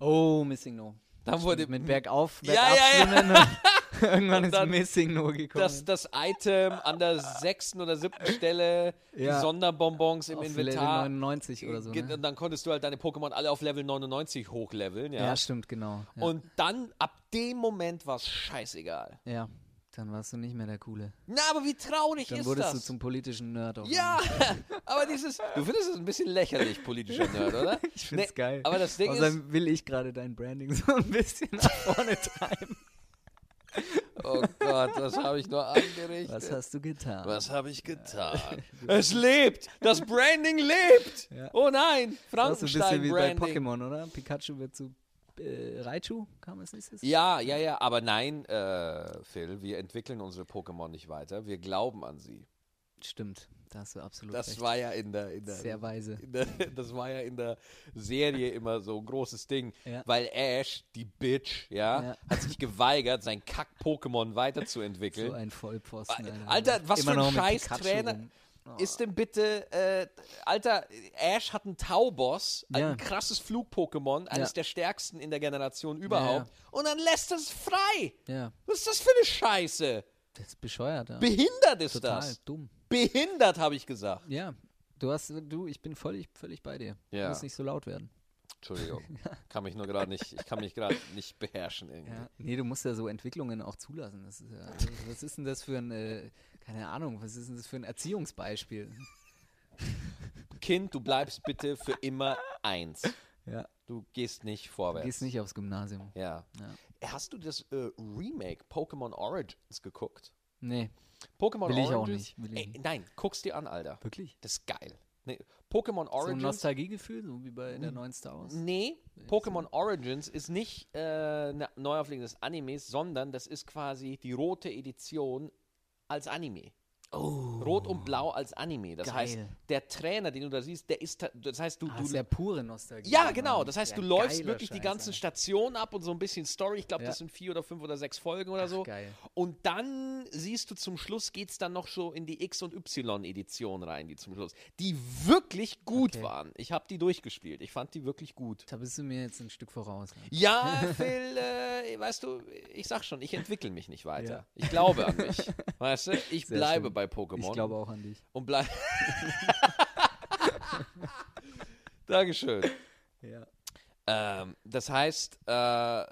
Oh, Missing No. Dann wurde Mit bergauf, Ja, bergab ja, ja. und Irgendwann ist dann Missing No gekommen. das, das Item an der sechsten oder siebten Stelle, die Ja. Sonderbonbons im auf Inventar. Level 99 oder so. Ne? Und dann konntest du halt deine Pokémon alle auf Level 99 hochleveln, ja. Ja, stimmt, genau. Ja. Und dann, ab dem Moment war es scheißegal. ja, Dann warst du nicht mehr der Coole. Na, aber wie traurig Dann ist wurdest das? du zum politischen Nerd. Auf ja, aber dieses, du findest es ein bisschen lächerlich, politischer Nerd, oder? Ich find's geil. Aber das Ding ist, Außerdem will ich gerade dein Branding so ein bisschen nach vorne treiben. Oh Gott, was habe ich nur angerichtet? Was hast du getan? Was habe ich getan? es lebt! Das Branding lebt! Ja. Oh nein! Das ist ein bisschen wie bei. Pokémon, oder? Pikachu wird zu äh, Raichu, kam als nächstes? Ja, ja, ja, aber nein, äh, Phil, wir entwickeln unsere Pokémon nicht weiter. Wir glauben an sie. Stimmt, da hast du absolut Das recht. war ja in der, in der, Sehr weise. der, das war ja in der Serie immer so ein großes Ding, Ja. weil Ash, die Bitch, ja, Ja. hat sich geweigert, sein Kack-Pokémon weiterzuentwickeln. So ein Vollpfosten. Alter, Alter, was Immer für ein noch mit scheiß Pikachu Trainer. rum. Oh. Ist denn bitte, äh, Alter, Ash hat einen Tauboss, Ja. ein krasses Flug-Pokémon, eines der stärksten in der Generation überhaupt, und dann lässt es frei. Ja, Was ist das für eine Scheiße? das ist bescheuert. Ja. Behindert ist Total das. dumm. Behindert, habe ich gesagt. Ja, du hast, du, ich bin völlig, völlig bei dir. Ja. Muss nicht so laut werden. Entschuldigung, kann mich nur gerade nicht, ich kann mich gerade nicht beherrschen irgendwie. Ja. Nee, du musst ja so Entwicklungen auch zulassen. Das ist ja, also, was ist denn das für ein, äh, keine Ahnung, was ist denn das für ein Erziehungsbeispiel? Kind, du bleibst bitte für immer eins. Ja. Du gehst nicht Du vorwärts. gehst nicht aufs Gymnasium. Ja. Ja. Hast du das äh, Remake Pokémon Origins geguckt? Nee, Pokémon Will ich auch Origins? nicht, will ich Ey, nicht. nein, guck's dir an, Alter. wirklich. Das ist geil. Nee, Pokémon So ein Origins. Nostalgiegefühl, so wie bei der neuen Star Wars. nee, Pokémon Origins ist nicht äh, eine Neuauflage des Animes, sondern das ist quasi die rote Edition als Anime. Oh, Rot und Blau als Anime. Das Geil. heißt, der Trainer, den du da siehst, der ist, das heißt, du, ah, du ist ja pure Nostalgie. Ja, genau. Das heißt, du läufst wirklich die Scheiß, ganzen Alter. Stationen ab und so ein bisschen Story. Ich glaube, Ja. das sind vier oder fünf oder sechs Folgen oder so. geil. Und dann siehst du zum Schluss, geht es dann noch so in die X- und Y-Edition rein, die zum Schluss. Die wirklich gut Okay. waren. Ich habe die durchgespielt. Ich fand die wirklich gut. Da bist du mir jetzt ein Stück voraus. ne? Ja, Phil, äh, weißt du, ich sag schon, ich entwickle mich nicht weiter. Ja. Ich glaube an mich. Weißt du, ich Sehr bleibe schön. bei Pokémon. Ich glaube auch an dich. Und bleib. Dankeschön. Ja. Ähm, das heißt, äh,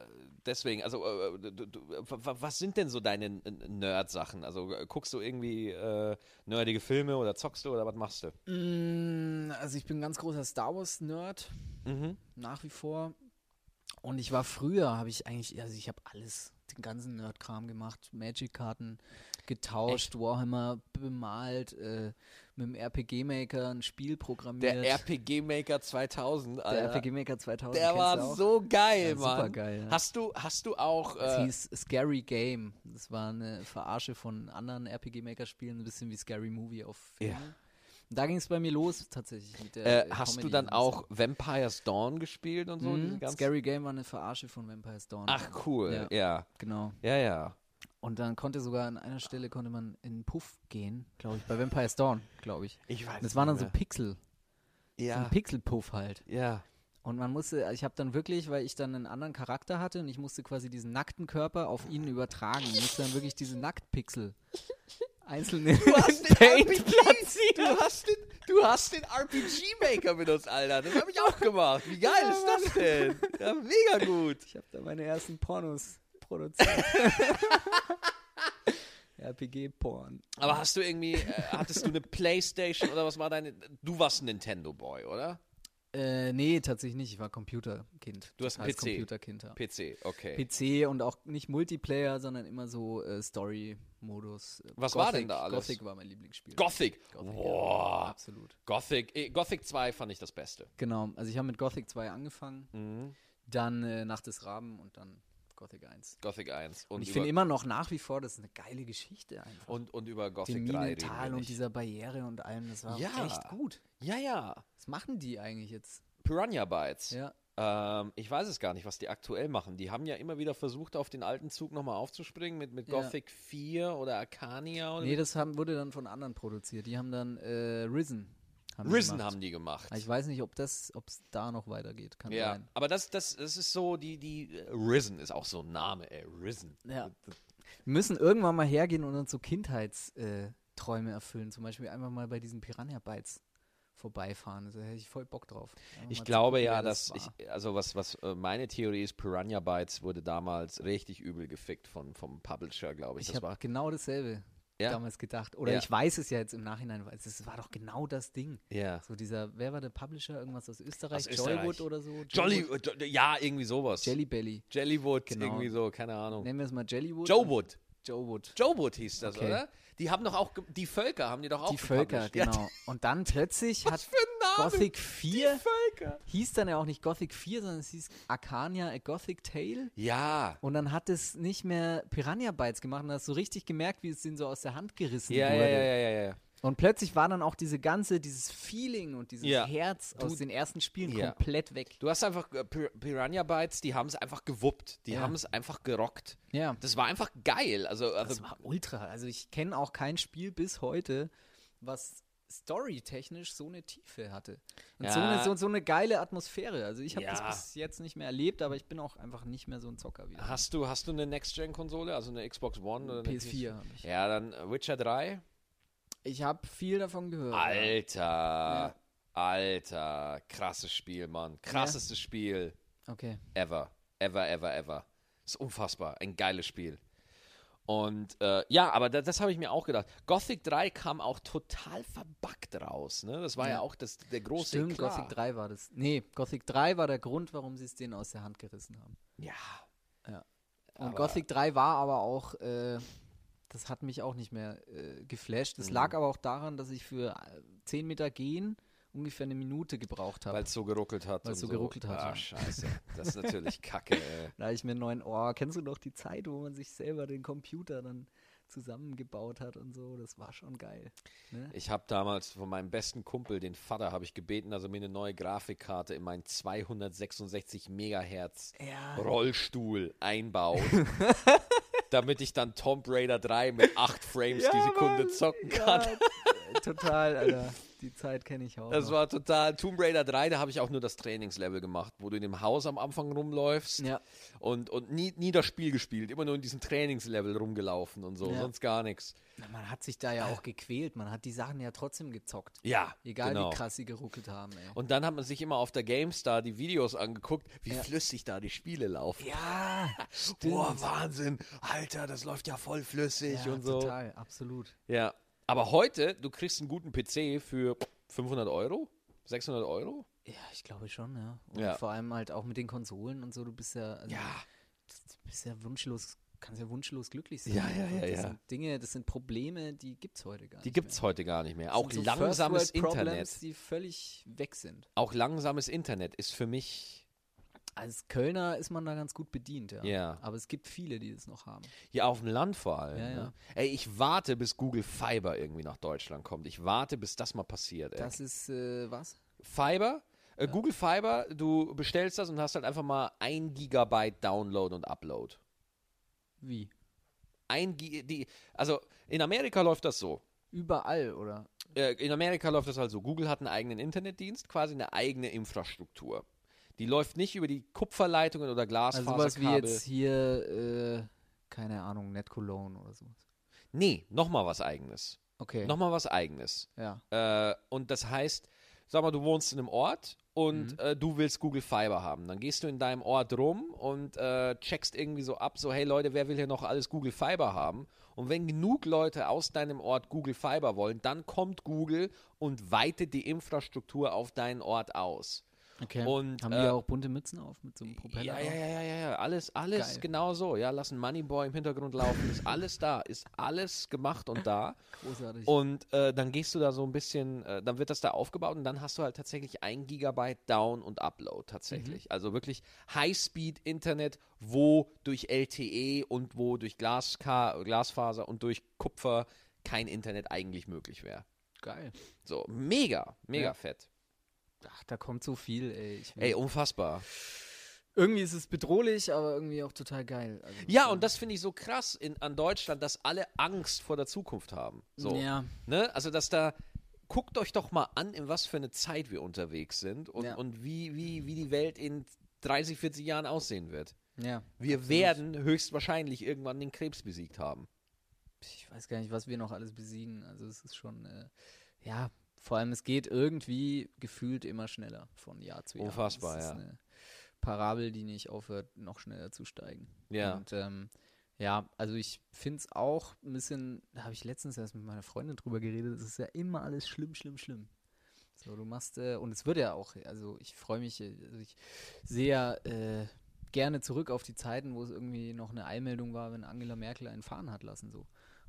deswegen, also, äh, du, du, w- was sind denn so deine Nerd-Sachen? Also, äh, guckst du irgendwie äh, nerdige Filme oder zockst du oder was machst du? Mm, Also ich bin ein ganz großer Star Wars Nerd Mhm. nach wie vor. Und ich war früher, habe ich eigentlich, also ich habe alles, den ganzen Nerd-Kram gemacht, Magic-Karten getauscht, Warhammer bemalt, äh, mit dem RPG-Maker ein Spiel programmiert. Der RPG-Maker 2000, Der Alter. RPG-Maker 2000. Der war du so geil, Ja, Mann. supergeil, ja. Hast du, hast du auch. Es Äh, hieß Scary Game. Das war eine Verarsche von anderen RPG-Maker-Spielen, ein bisschen wie Scary Movie auf Filme. Ja. Und da ging es bei mir los, tatsächlich. Mit der, äh, hast du Comedy dann und auch Vampire's Dawn gespielt und so? Mhm, Scary Game war eine Verarsche von Vampire's Dawn. Ach, cool. Ja. Ja. Genau. Ja, ja. Und dann konnte sogar an einer Stelle konnte man in Puff gehen, glaube ich, bei Vampire's Dawn, glaube ich. Ich weiß Und das waren dann so Pixel, mehr. so Ja. ein Pixel-Puff halt. ja. Und man musste, ich habe dann wirklich, weil ich dann einen anderen Charakter hatte und ich musste quasi diesen nackten Körper auf ihn übertragen. Ich musste dann wirklich diese Nacktpixel einzeln in Du hast den Paint RPG, platzieren. du hast den, du hast den RPG-Maker benutzt, Alter. Das habe ich auch gemacht. Wie geil Ja, ist das denn? Ja, mega gut. Ich habe da meine ersten Pornos produziert. RPG-Porn. Aber hast du irgendwie, äh, hattest du eine Playstation oder was war deine, du warst ein Nintendo-Boy, oder? Äh, nee, tatsächlich nicht. Ich war Computerkind. Du hast heißt PC. Computerkind, ja. PC, okay. PC und auch nicht Multiplayer, sondern immer so äh, Story-Modus. Äh, Was war denn da alles? Gothic war mein Lieblingsspiel. Gothic. Gothic, ja, Boah. absolut. Gothic, eh, Gothic 2 fand ich das Beste. Genau, also ich habe mit Gothic 2 angefangen, Mhm. dann äh, Nacht des Raben und dann Gothic 1. Gothic 1. Und, Und, ich finde immer noch nach wie vor, das ist eine geile Geschichte einfach. und, und über Den Gothic 3 reden wir und dieser Barriere und allem, das war Ja. echt gut. Ja, ja. Was machen die eigentlich jetzt? Piranha Bytes. Ja, Ähm, ich weiß es gar nicht, was die aktuell machen. Die haben ja immer wieder versucht, auf den alten Zug nochmal aufzuspringen mit, mit Ja. Gothic 4 oder Arcania. Oder nee, das haben, wurde dann von anderen produziert. Die haben dann äh, Risen. Haben die Risen gemacht. haben die gemacht. Ich weiß nicht, ob das, ob es da noch weitergeht. Kann Ja, sein. aber das, das, das ist so, die, die, äh, Risen ist auch so ein Name, ey, Risen. Ja. Wir müssen irgendwann mal hergehen und uns so Kindheitsträume erfüllen. Zum Beispiel einfach mal bei diesen Piranha Bytes vorbeifahren. Da hätte ich voll Bock drauf. Einfach Ich glaube gucken, ja, dass das ich, also was, was äh, meine Theorie ist, Piranha Bytes wurde damals richtig übel gefickt von, vom Publisher, glaube ich. Ich habe genau dasselbe Ja? damals gedacht. Oder Ja. ich weiß es ja jetzt im Nachhinein, weil es war doch genau das Ding. ja. So dieser, wer war der Publisher? Irgendwas aus Österreich? Aus. Joywood oder so? Jolly, äh, ja, irgendwie sowas. Jelly Belly. Jellywood, Genau. irgendwie so, keine Ahnung. Nennen wir es mal Jellywood. Joe Wood. Joe Wood. Joe Wood hieß das, Okay. oder? Die haben doch auch, die Völker haben die doch auch Die Völker, genau. Und dann plötzlich hat für ein. Gothic 4 Völker. hieß dann ja auch nicht Gothic 4, sondern es hieß Arcania A Gothic Tale. Ja. Und dann hat es nicht mehr Piranha Bytes gemacht und hast so richtig gemerkt, wie es denen so aus der Hand gerissen Ja, wurde. ja, ja, ja, ja. Und plötzlich war dann auch diese ganze, dieses Feeling und dieses Ja. Herz aus Du- den ersten Spielen Ja. komplett weg. Du hast einfach äh, Pir- Piranha Bytes, die haben es einfach gewuppt. Die haben es einfach gerockt. Ja. Das war einfach geil. Also, also Das war ultra. Also ich kenne auch kein Spiel bis heute, was storytechnisch so eine Tiefe hatte. Und so, Ja. eine, so, so eine geile Atmosphäre. Also ich habe Ja. das bis jetzt nicht mehr erlebt, aber ich bin auch einfach nicht mehr so ein Zocker wie hast du, hast du eine Next-Gen-Konsole, also eine Xbox One oder eine PS4 habe ich. Ja, dann Witcher 3. Ich habe viel davon gehört. ja. Alter, Alter, krasses Spiel, Mann. Krassestes Spiel Okay. ever. Ever, ever, ever. Ist unfassbar. Ein geiles Spiel. Und äh, ja, aber da, das habe ich mir auch gedacht. Gothic 3 kam auch total verbuggt raus. Ne? Das war ja, Ja. auch das, der große Stimmt, Eklat. Gothic 3 war das. Nee, Gothic 3 war der Grund, warum sie es denen aus der Hand gerissen haben. Ja. Und Aber- Gothic 3 war aber auch, äh, das hat mich auch nicht mehr äh, geflasht. Mhm. Das lag aber auch daran, dass ich für äh, 10 Meter gehen ungefähr eine Minute gebraucht habe. Weil es so geruckelt hat. Weil's und so geruckelt hat, Ah, ja. scheiße. Das ist natürlich kacke, ey. Da habe ich mir einen neuen, oh, kennst du noch die Zeit, wo man sich selber den Computer dann zusammengebaut hat und so? Das war schon geil. Ne? Ich habe damals von meinem besten Kumpel, den Vater, habe ich gebeten, dass er mir eine neue Grafikkarte in meinen 266 Megahertz Ja. Rollstuhl einbaut, damit ich dann Tomb Raider 3 mit 8 Frames die Sekunde Mann. zocken kann. Ja, total, Alter. Die Zeit kenne ich auch. Das noch. war total. Tomb Raider 3, da habe ich auch nur das Trainingslevel gemacht, wo du in dem Haus am Anfang rumläufst Ja. und, und nie, nie das Spiel gespielt, immer nur in diesem Trainingslevel rumgelaufen und so, Ja. sonst gar nichts. Na, Man hat sich da ja auch gequält. Man hat die Sachen ja trotzdem gezockt. Ja, Egal genau. wie krass sie geruckelt haben, ey. Und dann hat man sich immer auf der GameStar die Videos angeguckt, wie Ja. flüssig da die Spiele laufen. Ja, Boah, Wahnsinn. Alter, das läuft ja voll flüssig und so. total, absolut. Ja. Aber heute, du kriegst einen guten PC für 500 Euro? 600 Euro? Ja, ich glaube schon, ja. Und Ja. vor allem halt auch mit den Konsolen und so, du bist ja, also, Ja. du bist ja wunschlos, kannst ja wunschlos glücklich sein. Ja, ja, ja, Das ja. sind Dinge, das sind Probleme, die gibt's heute gar Die nicht gibt's mehr. heute gar nicht mehr. Auch so langsames Internet. die völlig weg sind. Auch langsames Internet ist für mich. Als Kölner ist man da ganz gut bedient, ja. Ja. Aber es gibt viele, die das noch haben. Hier auf dem Land vor allem. Ja, ja. Ne? Ey, ich warte, bis Google Fiber irgendwie nach Deutschland kommt. Ich warte, bis das mal passiert. Ey. Das ist, äh, was? Fiber, äh, Google Fiber, du bestellst das und hast halt einfach mal ein Gigabyte Download und Upload. Wie? Ein Gi die, also in Amerika läuft das so. Überall, oder? Äh, in Amerika läuft das halt so. Google hat einen eigenen Internetdienst, quasi eine eigene Infrastruktur. Die läuft nicht über die Kupferleitungen oder Also sowas wie Glasfaserkabel. jetzt hier, äh, keine Ahnung, NetCologne oder so. nee, nochmal was eigenes. Okay. Nochmal was eigenes. Ja. Äh, und das heißt, sag mal, du wohnst in einem Ort und Mhm. äh, du willst Google Fiber haben. Dann gehst du in deinem Ort rum und äh, checkst irgendwie so ab, so, hey Leute, wer will hier noch alles Google Fiber haben? Und wenn genug Leute aus deinem Ort Google Fiber wollen, dann kommt Google und weitet die Infrastruktur auf deinen Ort aus. Okay. Und, Haben äh, die auch bunte Mützen auf mit so einem Propeller? Ja, ja, ja, ja, ja, alles, alles Geil. genau so. Ja, lassen Moneyboy im Hintergrund laufen, ist alles da, ist alles gemacht und da. Großartig. Und äh, dann gehst du da so ein bisschen, äh, dann wird das da aufgebaut und dann hast du halt tatsächlich ein Gigabyte Down und Upload tatsächlich. Mhm. Also wirklich High-Speed-Internet, wo durch LTE und wo durch Glaska Glasfaser und durch Kupfer kein Internet eigentlich möglich wäre. Geil. So, mega, mega Ja. fett. Ach, da kommt so viel, ey. Ey, unfassbar. irgendwie ist es bedrohlich, aber irgendwie auch total geil. Also, Ja, und das finde ich so krass in, an Deutschland, dass alle Angst vor der Zukunft haben. So. Ja. Ne? Also, dass da, guckt euch doch mal an, in was für eine Zeit wir unterwegs sind und, Ja. und wie, wie, wie die Welt in 30, 40 Jahren aussehen wird. Ja. Wir absolut. werden höchstwahrscheinlich irgendwann den Krebs besiegt haben. Ich weiß gar nicht, was wir noch alles besiegen. Also es ist schon, äh, ja, Vor allem, es geht irgendwie gefühlt immer schneller von Jahr zu Jahr. Unfassbar, ja. Eine Parabel, die nicht aufhört, noch schneller zu steigen. Ja. Und ähm, ja, also ich finde es auch ein bisschen, da habe ich letztens erst mit meiner Freundin drüber geredet, es ist ja immer alles schlimm, schlimm, schlimm. So, du machst, äh, und es wird ja auch, also ich freue mich, äh, also ich sehe ja äh, gerne zurück auf die Zeiten, wo es irgendwie noch eine Eilmeldung war, wenn Angela Merkel einen fahren hat lassen, so.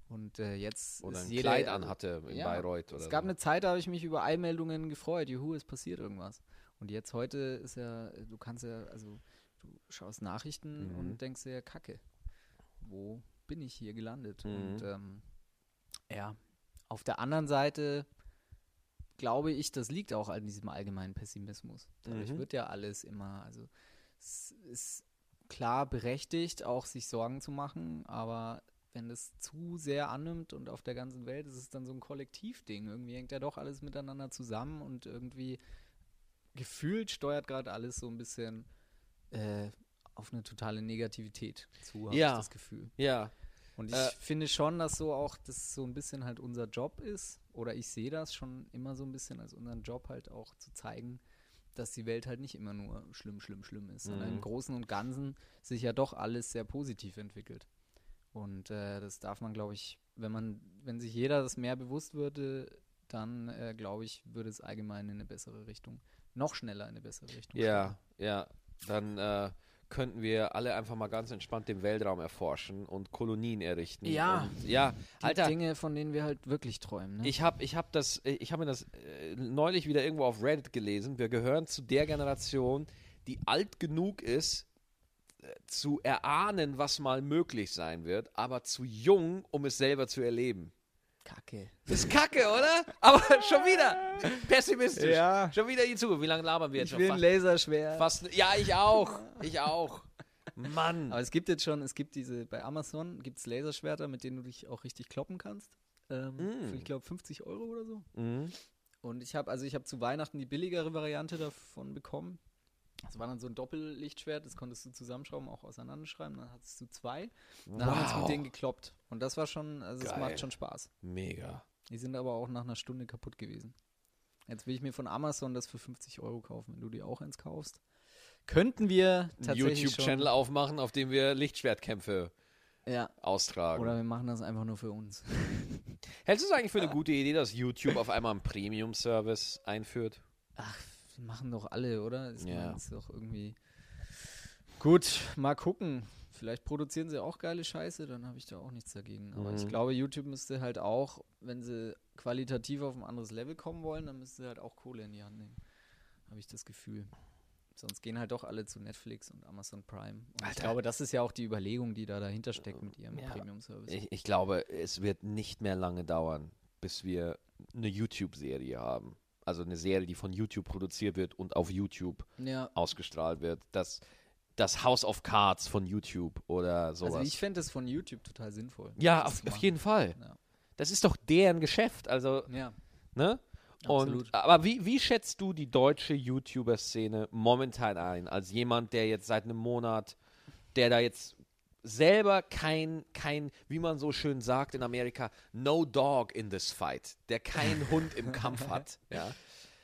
Und äh, jetzt Oder ist ein jeder, Kleid anhatte in ja, Bayreuth oder es gab so. eine Zeit, da habe ich mich über Eilmeldungen gefreut. Juhu, es passiert irgendwas. Und jetzt heute ist ja, du kannst ja, also du schaust Nachrichten Mhm. und denkst dir, Kacke, wo bin ich hier gelandet? Mhm. Und ähm, ja, auf der anderen Seite glaube ich, das liegt auch an diesem allgemeinen Pessimismus. Dadurch Mhm. wird ja alles immer, also es ist klar berechtigt, auch sich Sorgen zu machen, aber wenn das zu sehr annimmt und auf der ganzen Welt ist es dann so ein Kollektivding. Irgendwie hängt ja doch alles miteinander zusammen und irgendwie gefühlt steuert gerade alles so ein bisschen äh, auf eine totale Negativität zu, habe Ja. ich das Gefühl. Ja, Und ich Äh, finde schon, dass so auch das so ein bisschen halt unser Job ist, oder ich sehe das schon immer so ein bisschen als unseren Job halt auch zu zeigen, dass die Welt halt nicht immer nur schlimm, schlimm, schlimm ist, sondern Mhm. im Großen und Ganzen sich ja doch alles sehr positiv entwickelt. Und äh, das darf man, glaube ich, wenn man, wenn sich jeder das mehr bewusst würde, dann äh, glaube ich, würde es allgemein in eine bessere Richtung, noch schneller in eine bessere Richtung. ja, ja. Dann äh, könnten wir alle einfach mal ganz entspannt den Weltraum erforschen und Kolonien errichten. Ja. Und, ja, Die Alter, Dinge, von denen wir halt wirklich träumen. Ne? Ich habe ich hab das, äh, ich habe mir das äh, neulich wieder irgendwo auf Reddit gelesen. Wir gehören zu der Generation, die alt genug ist, zu erahnen, was mal möglich sein wird, aber zu jung, um es selber zu erleben. Kacke. Das ist kacke, oder? Aber schon wieder pessimistisch. Ja. Schon wieder die Zukunft. Wie lange labern wir jetzt Ich schon? will ein Fast, Laserschwert. fast, ja, ich auch. Ich auch. Mann. Aber es gibt jetzt schon, es gibt diese, bei Amazon gibt es Laserschwerter, mit denen du dich auch richtig kloppen kannst. Ähm, Mm. Für, ich glaube, 50 Euro oder so. Mhm. Und ich habe, also ich habe zu Weihnachten die billigere Variante davon bekommen. Das war dann so ein Doppellichtschwert, das konntest du zusammenschrauben, auch auseinanderschreiben. Dann hattest du zwei. Dann haben wir uns mit Wow. denen gekloppt. Und das war schon, also es macht schon Spaß. Mega. Die sind aber auch nach einer Stunde kaputt gewesen. Jetzt will ich mir von Amazon das für 50 Euro kaufen, wenn du dir auch eins kaufst. Könnten wir Einen tatsächlich YouTube-Channel aufmachen, auf dem wir Lichtschwertkämpfe ja, austragen. oder wir machen das einfach nur für uns. Hältst du es eigentlich für eine gute Idee, dass YouTube auf einmal einen Premium-Service einführt? Ach, machen doch alle, oder? Ist, Ja. ist doch irgendwie. Gut, mal gucken. Vielleicht produzieren sie auch geile Scheiße, dann habe ich da auch nichts dagegen. Aber ich Mhm. glaube, YouTube müsste halt auch, wenn sie qualitativ auf ein anderes Level kommen wollen, dann müsste sie halt auch Kohle in die Hand nehmen. Habe ich das Gefühl. Sonst gehen halt doch alle zu Netflix und Amazon Prime. Und ich Alter. glaube, das ist ja auch die Überlegung, die da dahinter steckt mit ihrem Ja. Premium-Service. Ich, ich glaube, es wird nicht mehr lange dauern, bis wir eine YouTube-Serie haben. Also eine Serie, die von YouTube produziert wird und auf YouTube Ja. ausgestrahlt wird. Das, das House of Cards von YouTube oder sowas. Also ich fände es von YouTube total sinnvoll. ja, das auf, auf jeden Fall. Ja. Das ist doch deren Geschäft. Also, Ja, ne? Und, absolut. aber wie, wie schätzt du die deutsche YouTuber-Szene momentan ein? Als jemand, der jetzt seit einem Monat, der da jetzt selber kein, kein, wie man so schön sagt in Amerika, no dog in this fight, der keinen Hund im Kampf hat. Ja.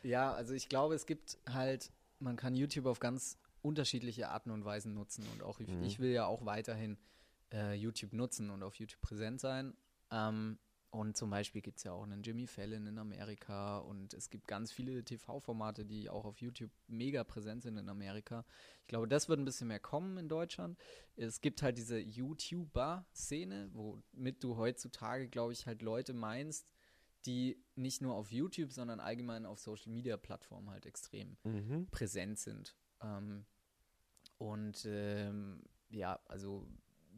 Ja, also ich glaube, es gibt halt, man kann YouTube auf ganz unterschiedliche Arten und Weisen nutzen und auch ich, Mhm. ich will ja auch weiterhin äh, YouTube nutzen und auf YouTube präsent sein. Ähm, und zum Beispiel gibt es ja auch einen Jimmy Fallon in Amerika und es gibt ganz viele TV-Formate, die auch auf YouTube mega präsent sind in Amerika. Ich glaube, das wird ein bisschen mehr kommen in Deutschland. Es gibt halt diese YouTuber-Szene, womit du heutzutage, glaube ich, halt Leute meinst, die nicht nur auf YouTube, sondern allgemein auf Social-Media-Plattformen halt extrem Mhm. präsent sind. Ähm, und ähm, ja, also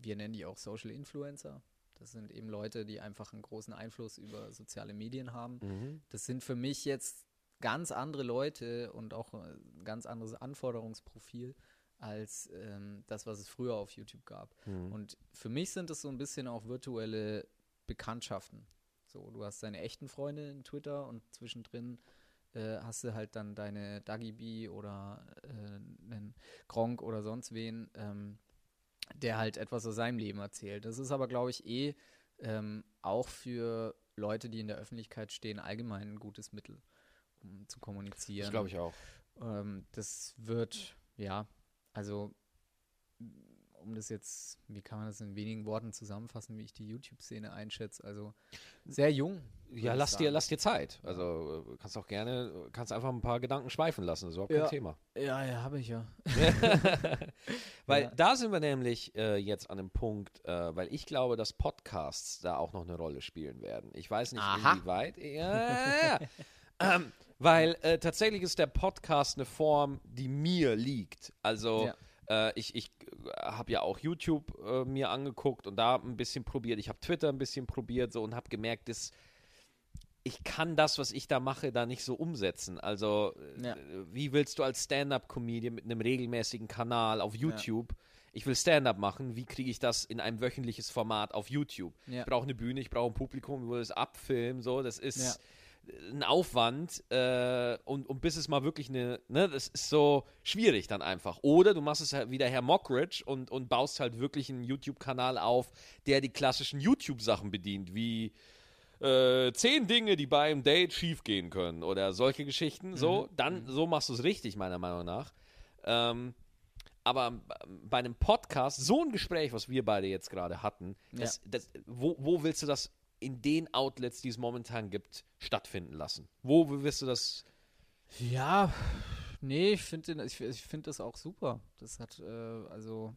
wir nennen die auch Social Influencer. Das sind eben Leute, die einfach einen großen Einfluss über soziale Medien haben. Mhm. Das sind für mich jetzt ganz andere Leute und auch äh, ein ganz anderes Anforderungsprofil als ähm, das, was es früher auf YouTube gab. Mhm. Und für mich sind es so ein bisschen auch virtuelle Bekanntschaften. So, du hast deine echten Freunde in Twitter und zwischendrin äh, hast du halt dann deine Dagi B oder äh, einen Gronk oder sonst wen, ähm, der halt etwas aus seinem Leben erzählt. Das ist aber, glaube ich, eh ähm, auch für Leute, die in der Öffentlichkeit stehen, allgemein ein gutes Mittel, um zu kommunizieren. Das glaube ich auch. Ähm, das wird, ja, also um das jetzt, wie kann man das in wenigen Worten zusammenfassen, wie ich die YouTube-Szene einschätze. Also sehr jung. Ja, lass dir, lass dir Zeit. Also kannst auch gerne, kannst einfach ein paar Gedanken schweifen lassen. Das ist überhaupt kein Ja. Thema. Ja, ja, habe ich ja. Weil Ja. da sind wir nämlich äh, jetzt an dem Punkt, äh, weil ich glaube, dass Podcasts da auch noch eine Rolle spielen werden. Ich weiß nicht, Aha. inwieweit. Ja, ja, ja. ähm, weil äh, tatsächlich ist der Podcast eine Form, die mir liegt. Also äh, ich, ich habe ja auch YouTube äh, mir angeguckt und da ein bisschen probiert. Ich habe Twitter ein bisschen probiert so und habe gemerkt, dass ich kann das, was ich da mache, da nicht so umsetzen. Also, äh, Ja. wie willst du als Stand-up-Comedian mit einem regelmäßigen Kanal auf YouTube, ich will Stand-up machen, wie kriege ich das in ein wöchentliches Format auf YouTube? Ja. Ich brauche eine Bühne, ich brauche ein Publikum, ich will es abfilmen, so, das ist Ja. Ein Aufwand äh, und, und bis es mal wirklich eine, ne, das ist so schwierig dann einfach. Oder du machst es halt wieder Herr Mockridge und, und baust halt wirklich einen YouTube-Kanal auf, der die klassischen YouTube-Sachen bedient, wie äh, zehn Dinge, die bei einem Date schiefgehen können oder solche Geschichten. So, dann so machst du es richtig, meiner Meinung nach. Ähm, aber bei einem Podcast, so ein Gespräch, was wir beide jetzt gerade hatten, das, das, wo, wo willst du das in den Outlets, die es momentan gibt, stattfinden lassen? Wo willst du das? Ja, nee, ich finde ich, ich find das auch super. Das hat, äh, also,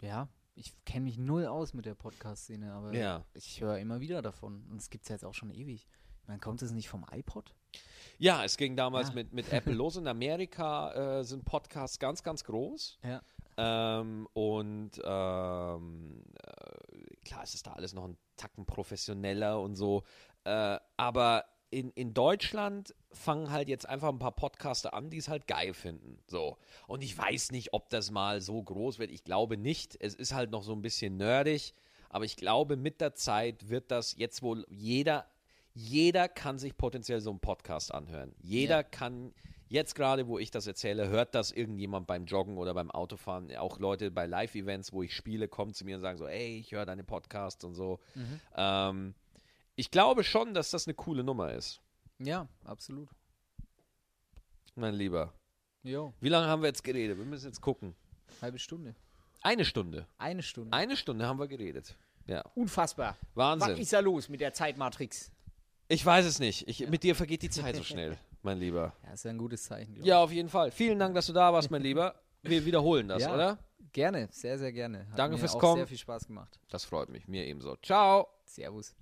ja, ich kenne mich null aus mit der Podcast-Szene, aber Ja. ich höre immer wieder davon. Und es gibt es jetzt auch schon ewig. Meine, kommt es nicht vom iPod? Ja, es ging damals Ja. mit, mit Apple los. In Amerika äh, sind Podcasts ganz, ganz groß. Ja. Ähm, und ähm, äh, klar, es ist da alles noch ein Tacken professioneller und so. Äh, aber in, in Deutschland fangen halt jetzt einfach ein paar Podcaster an, die es halt geil finden. So. Und ich weiß nicht, ob das mal so groß wird. Ich glaube nicht. Es ist halt noch so ein bisschen nerdig. Aber ich glaube, mit der Zeit wird das jetzt wohl jeder, jeder kann sich potenziell so einen Podcast anhören. Jeder Ja. kann, jetzt gerade, wo ich das erzähle, hört das irgendjemand beim Joggen oder beim Autofahren. Auch Leute bei Live-Events, wo ich spiele, kommen zu mir und sagen so, ey, ich höre deine Podcasts und so. Ähm, ich glaube schon, dass das eine coole Nummer ist, Ja, absolut. mein Lieber. Jo, Wie lange haben wir jetzt geredet? Wir müssen jetzt gucken. halbe Stunde. Eine Stunde. Eine Stunde. Eine Stunde haben wir geredet. Ja, Unfassbar. Wahnsinn. da los mit der Zeitmatrix? Ich weiß es nicht. Ich, Mit dir vergeht die Zeit so schnell, mein Lieber. Ja, ist ja ein gutes Zeichen. Ja, auf jeden Fall. Vielen Dank, dass du da warst, mein Lieber. Wir wiederholen das, Ja. oder? Gerne, sehr, sehr gerne. Hat Danke fürs Kommen. sehr viel Spaß gemacht. Das freut mich. Mir ebenso. Ciao. Servus.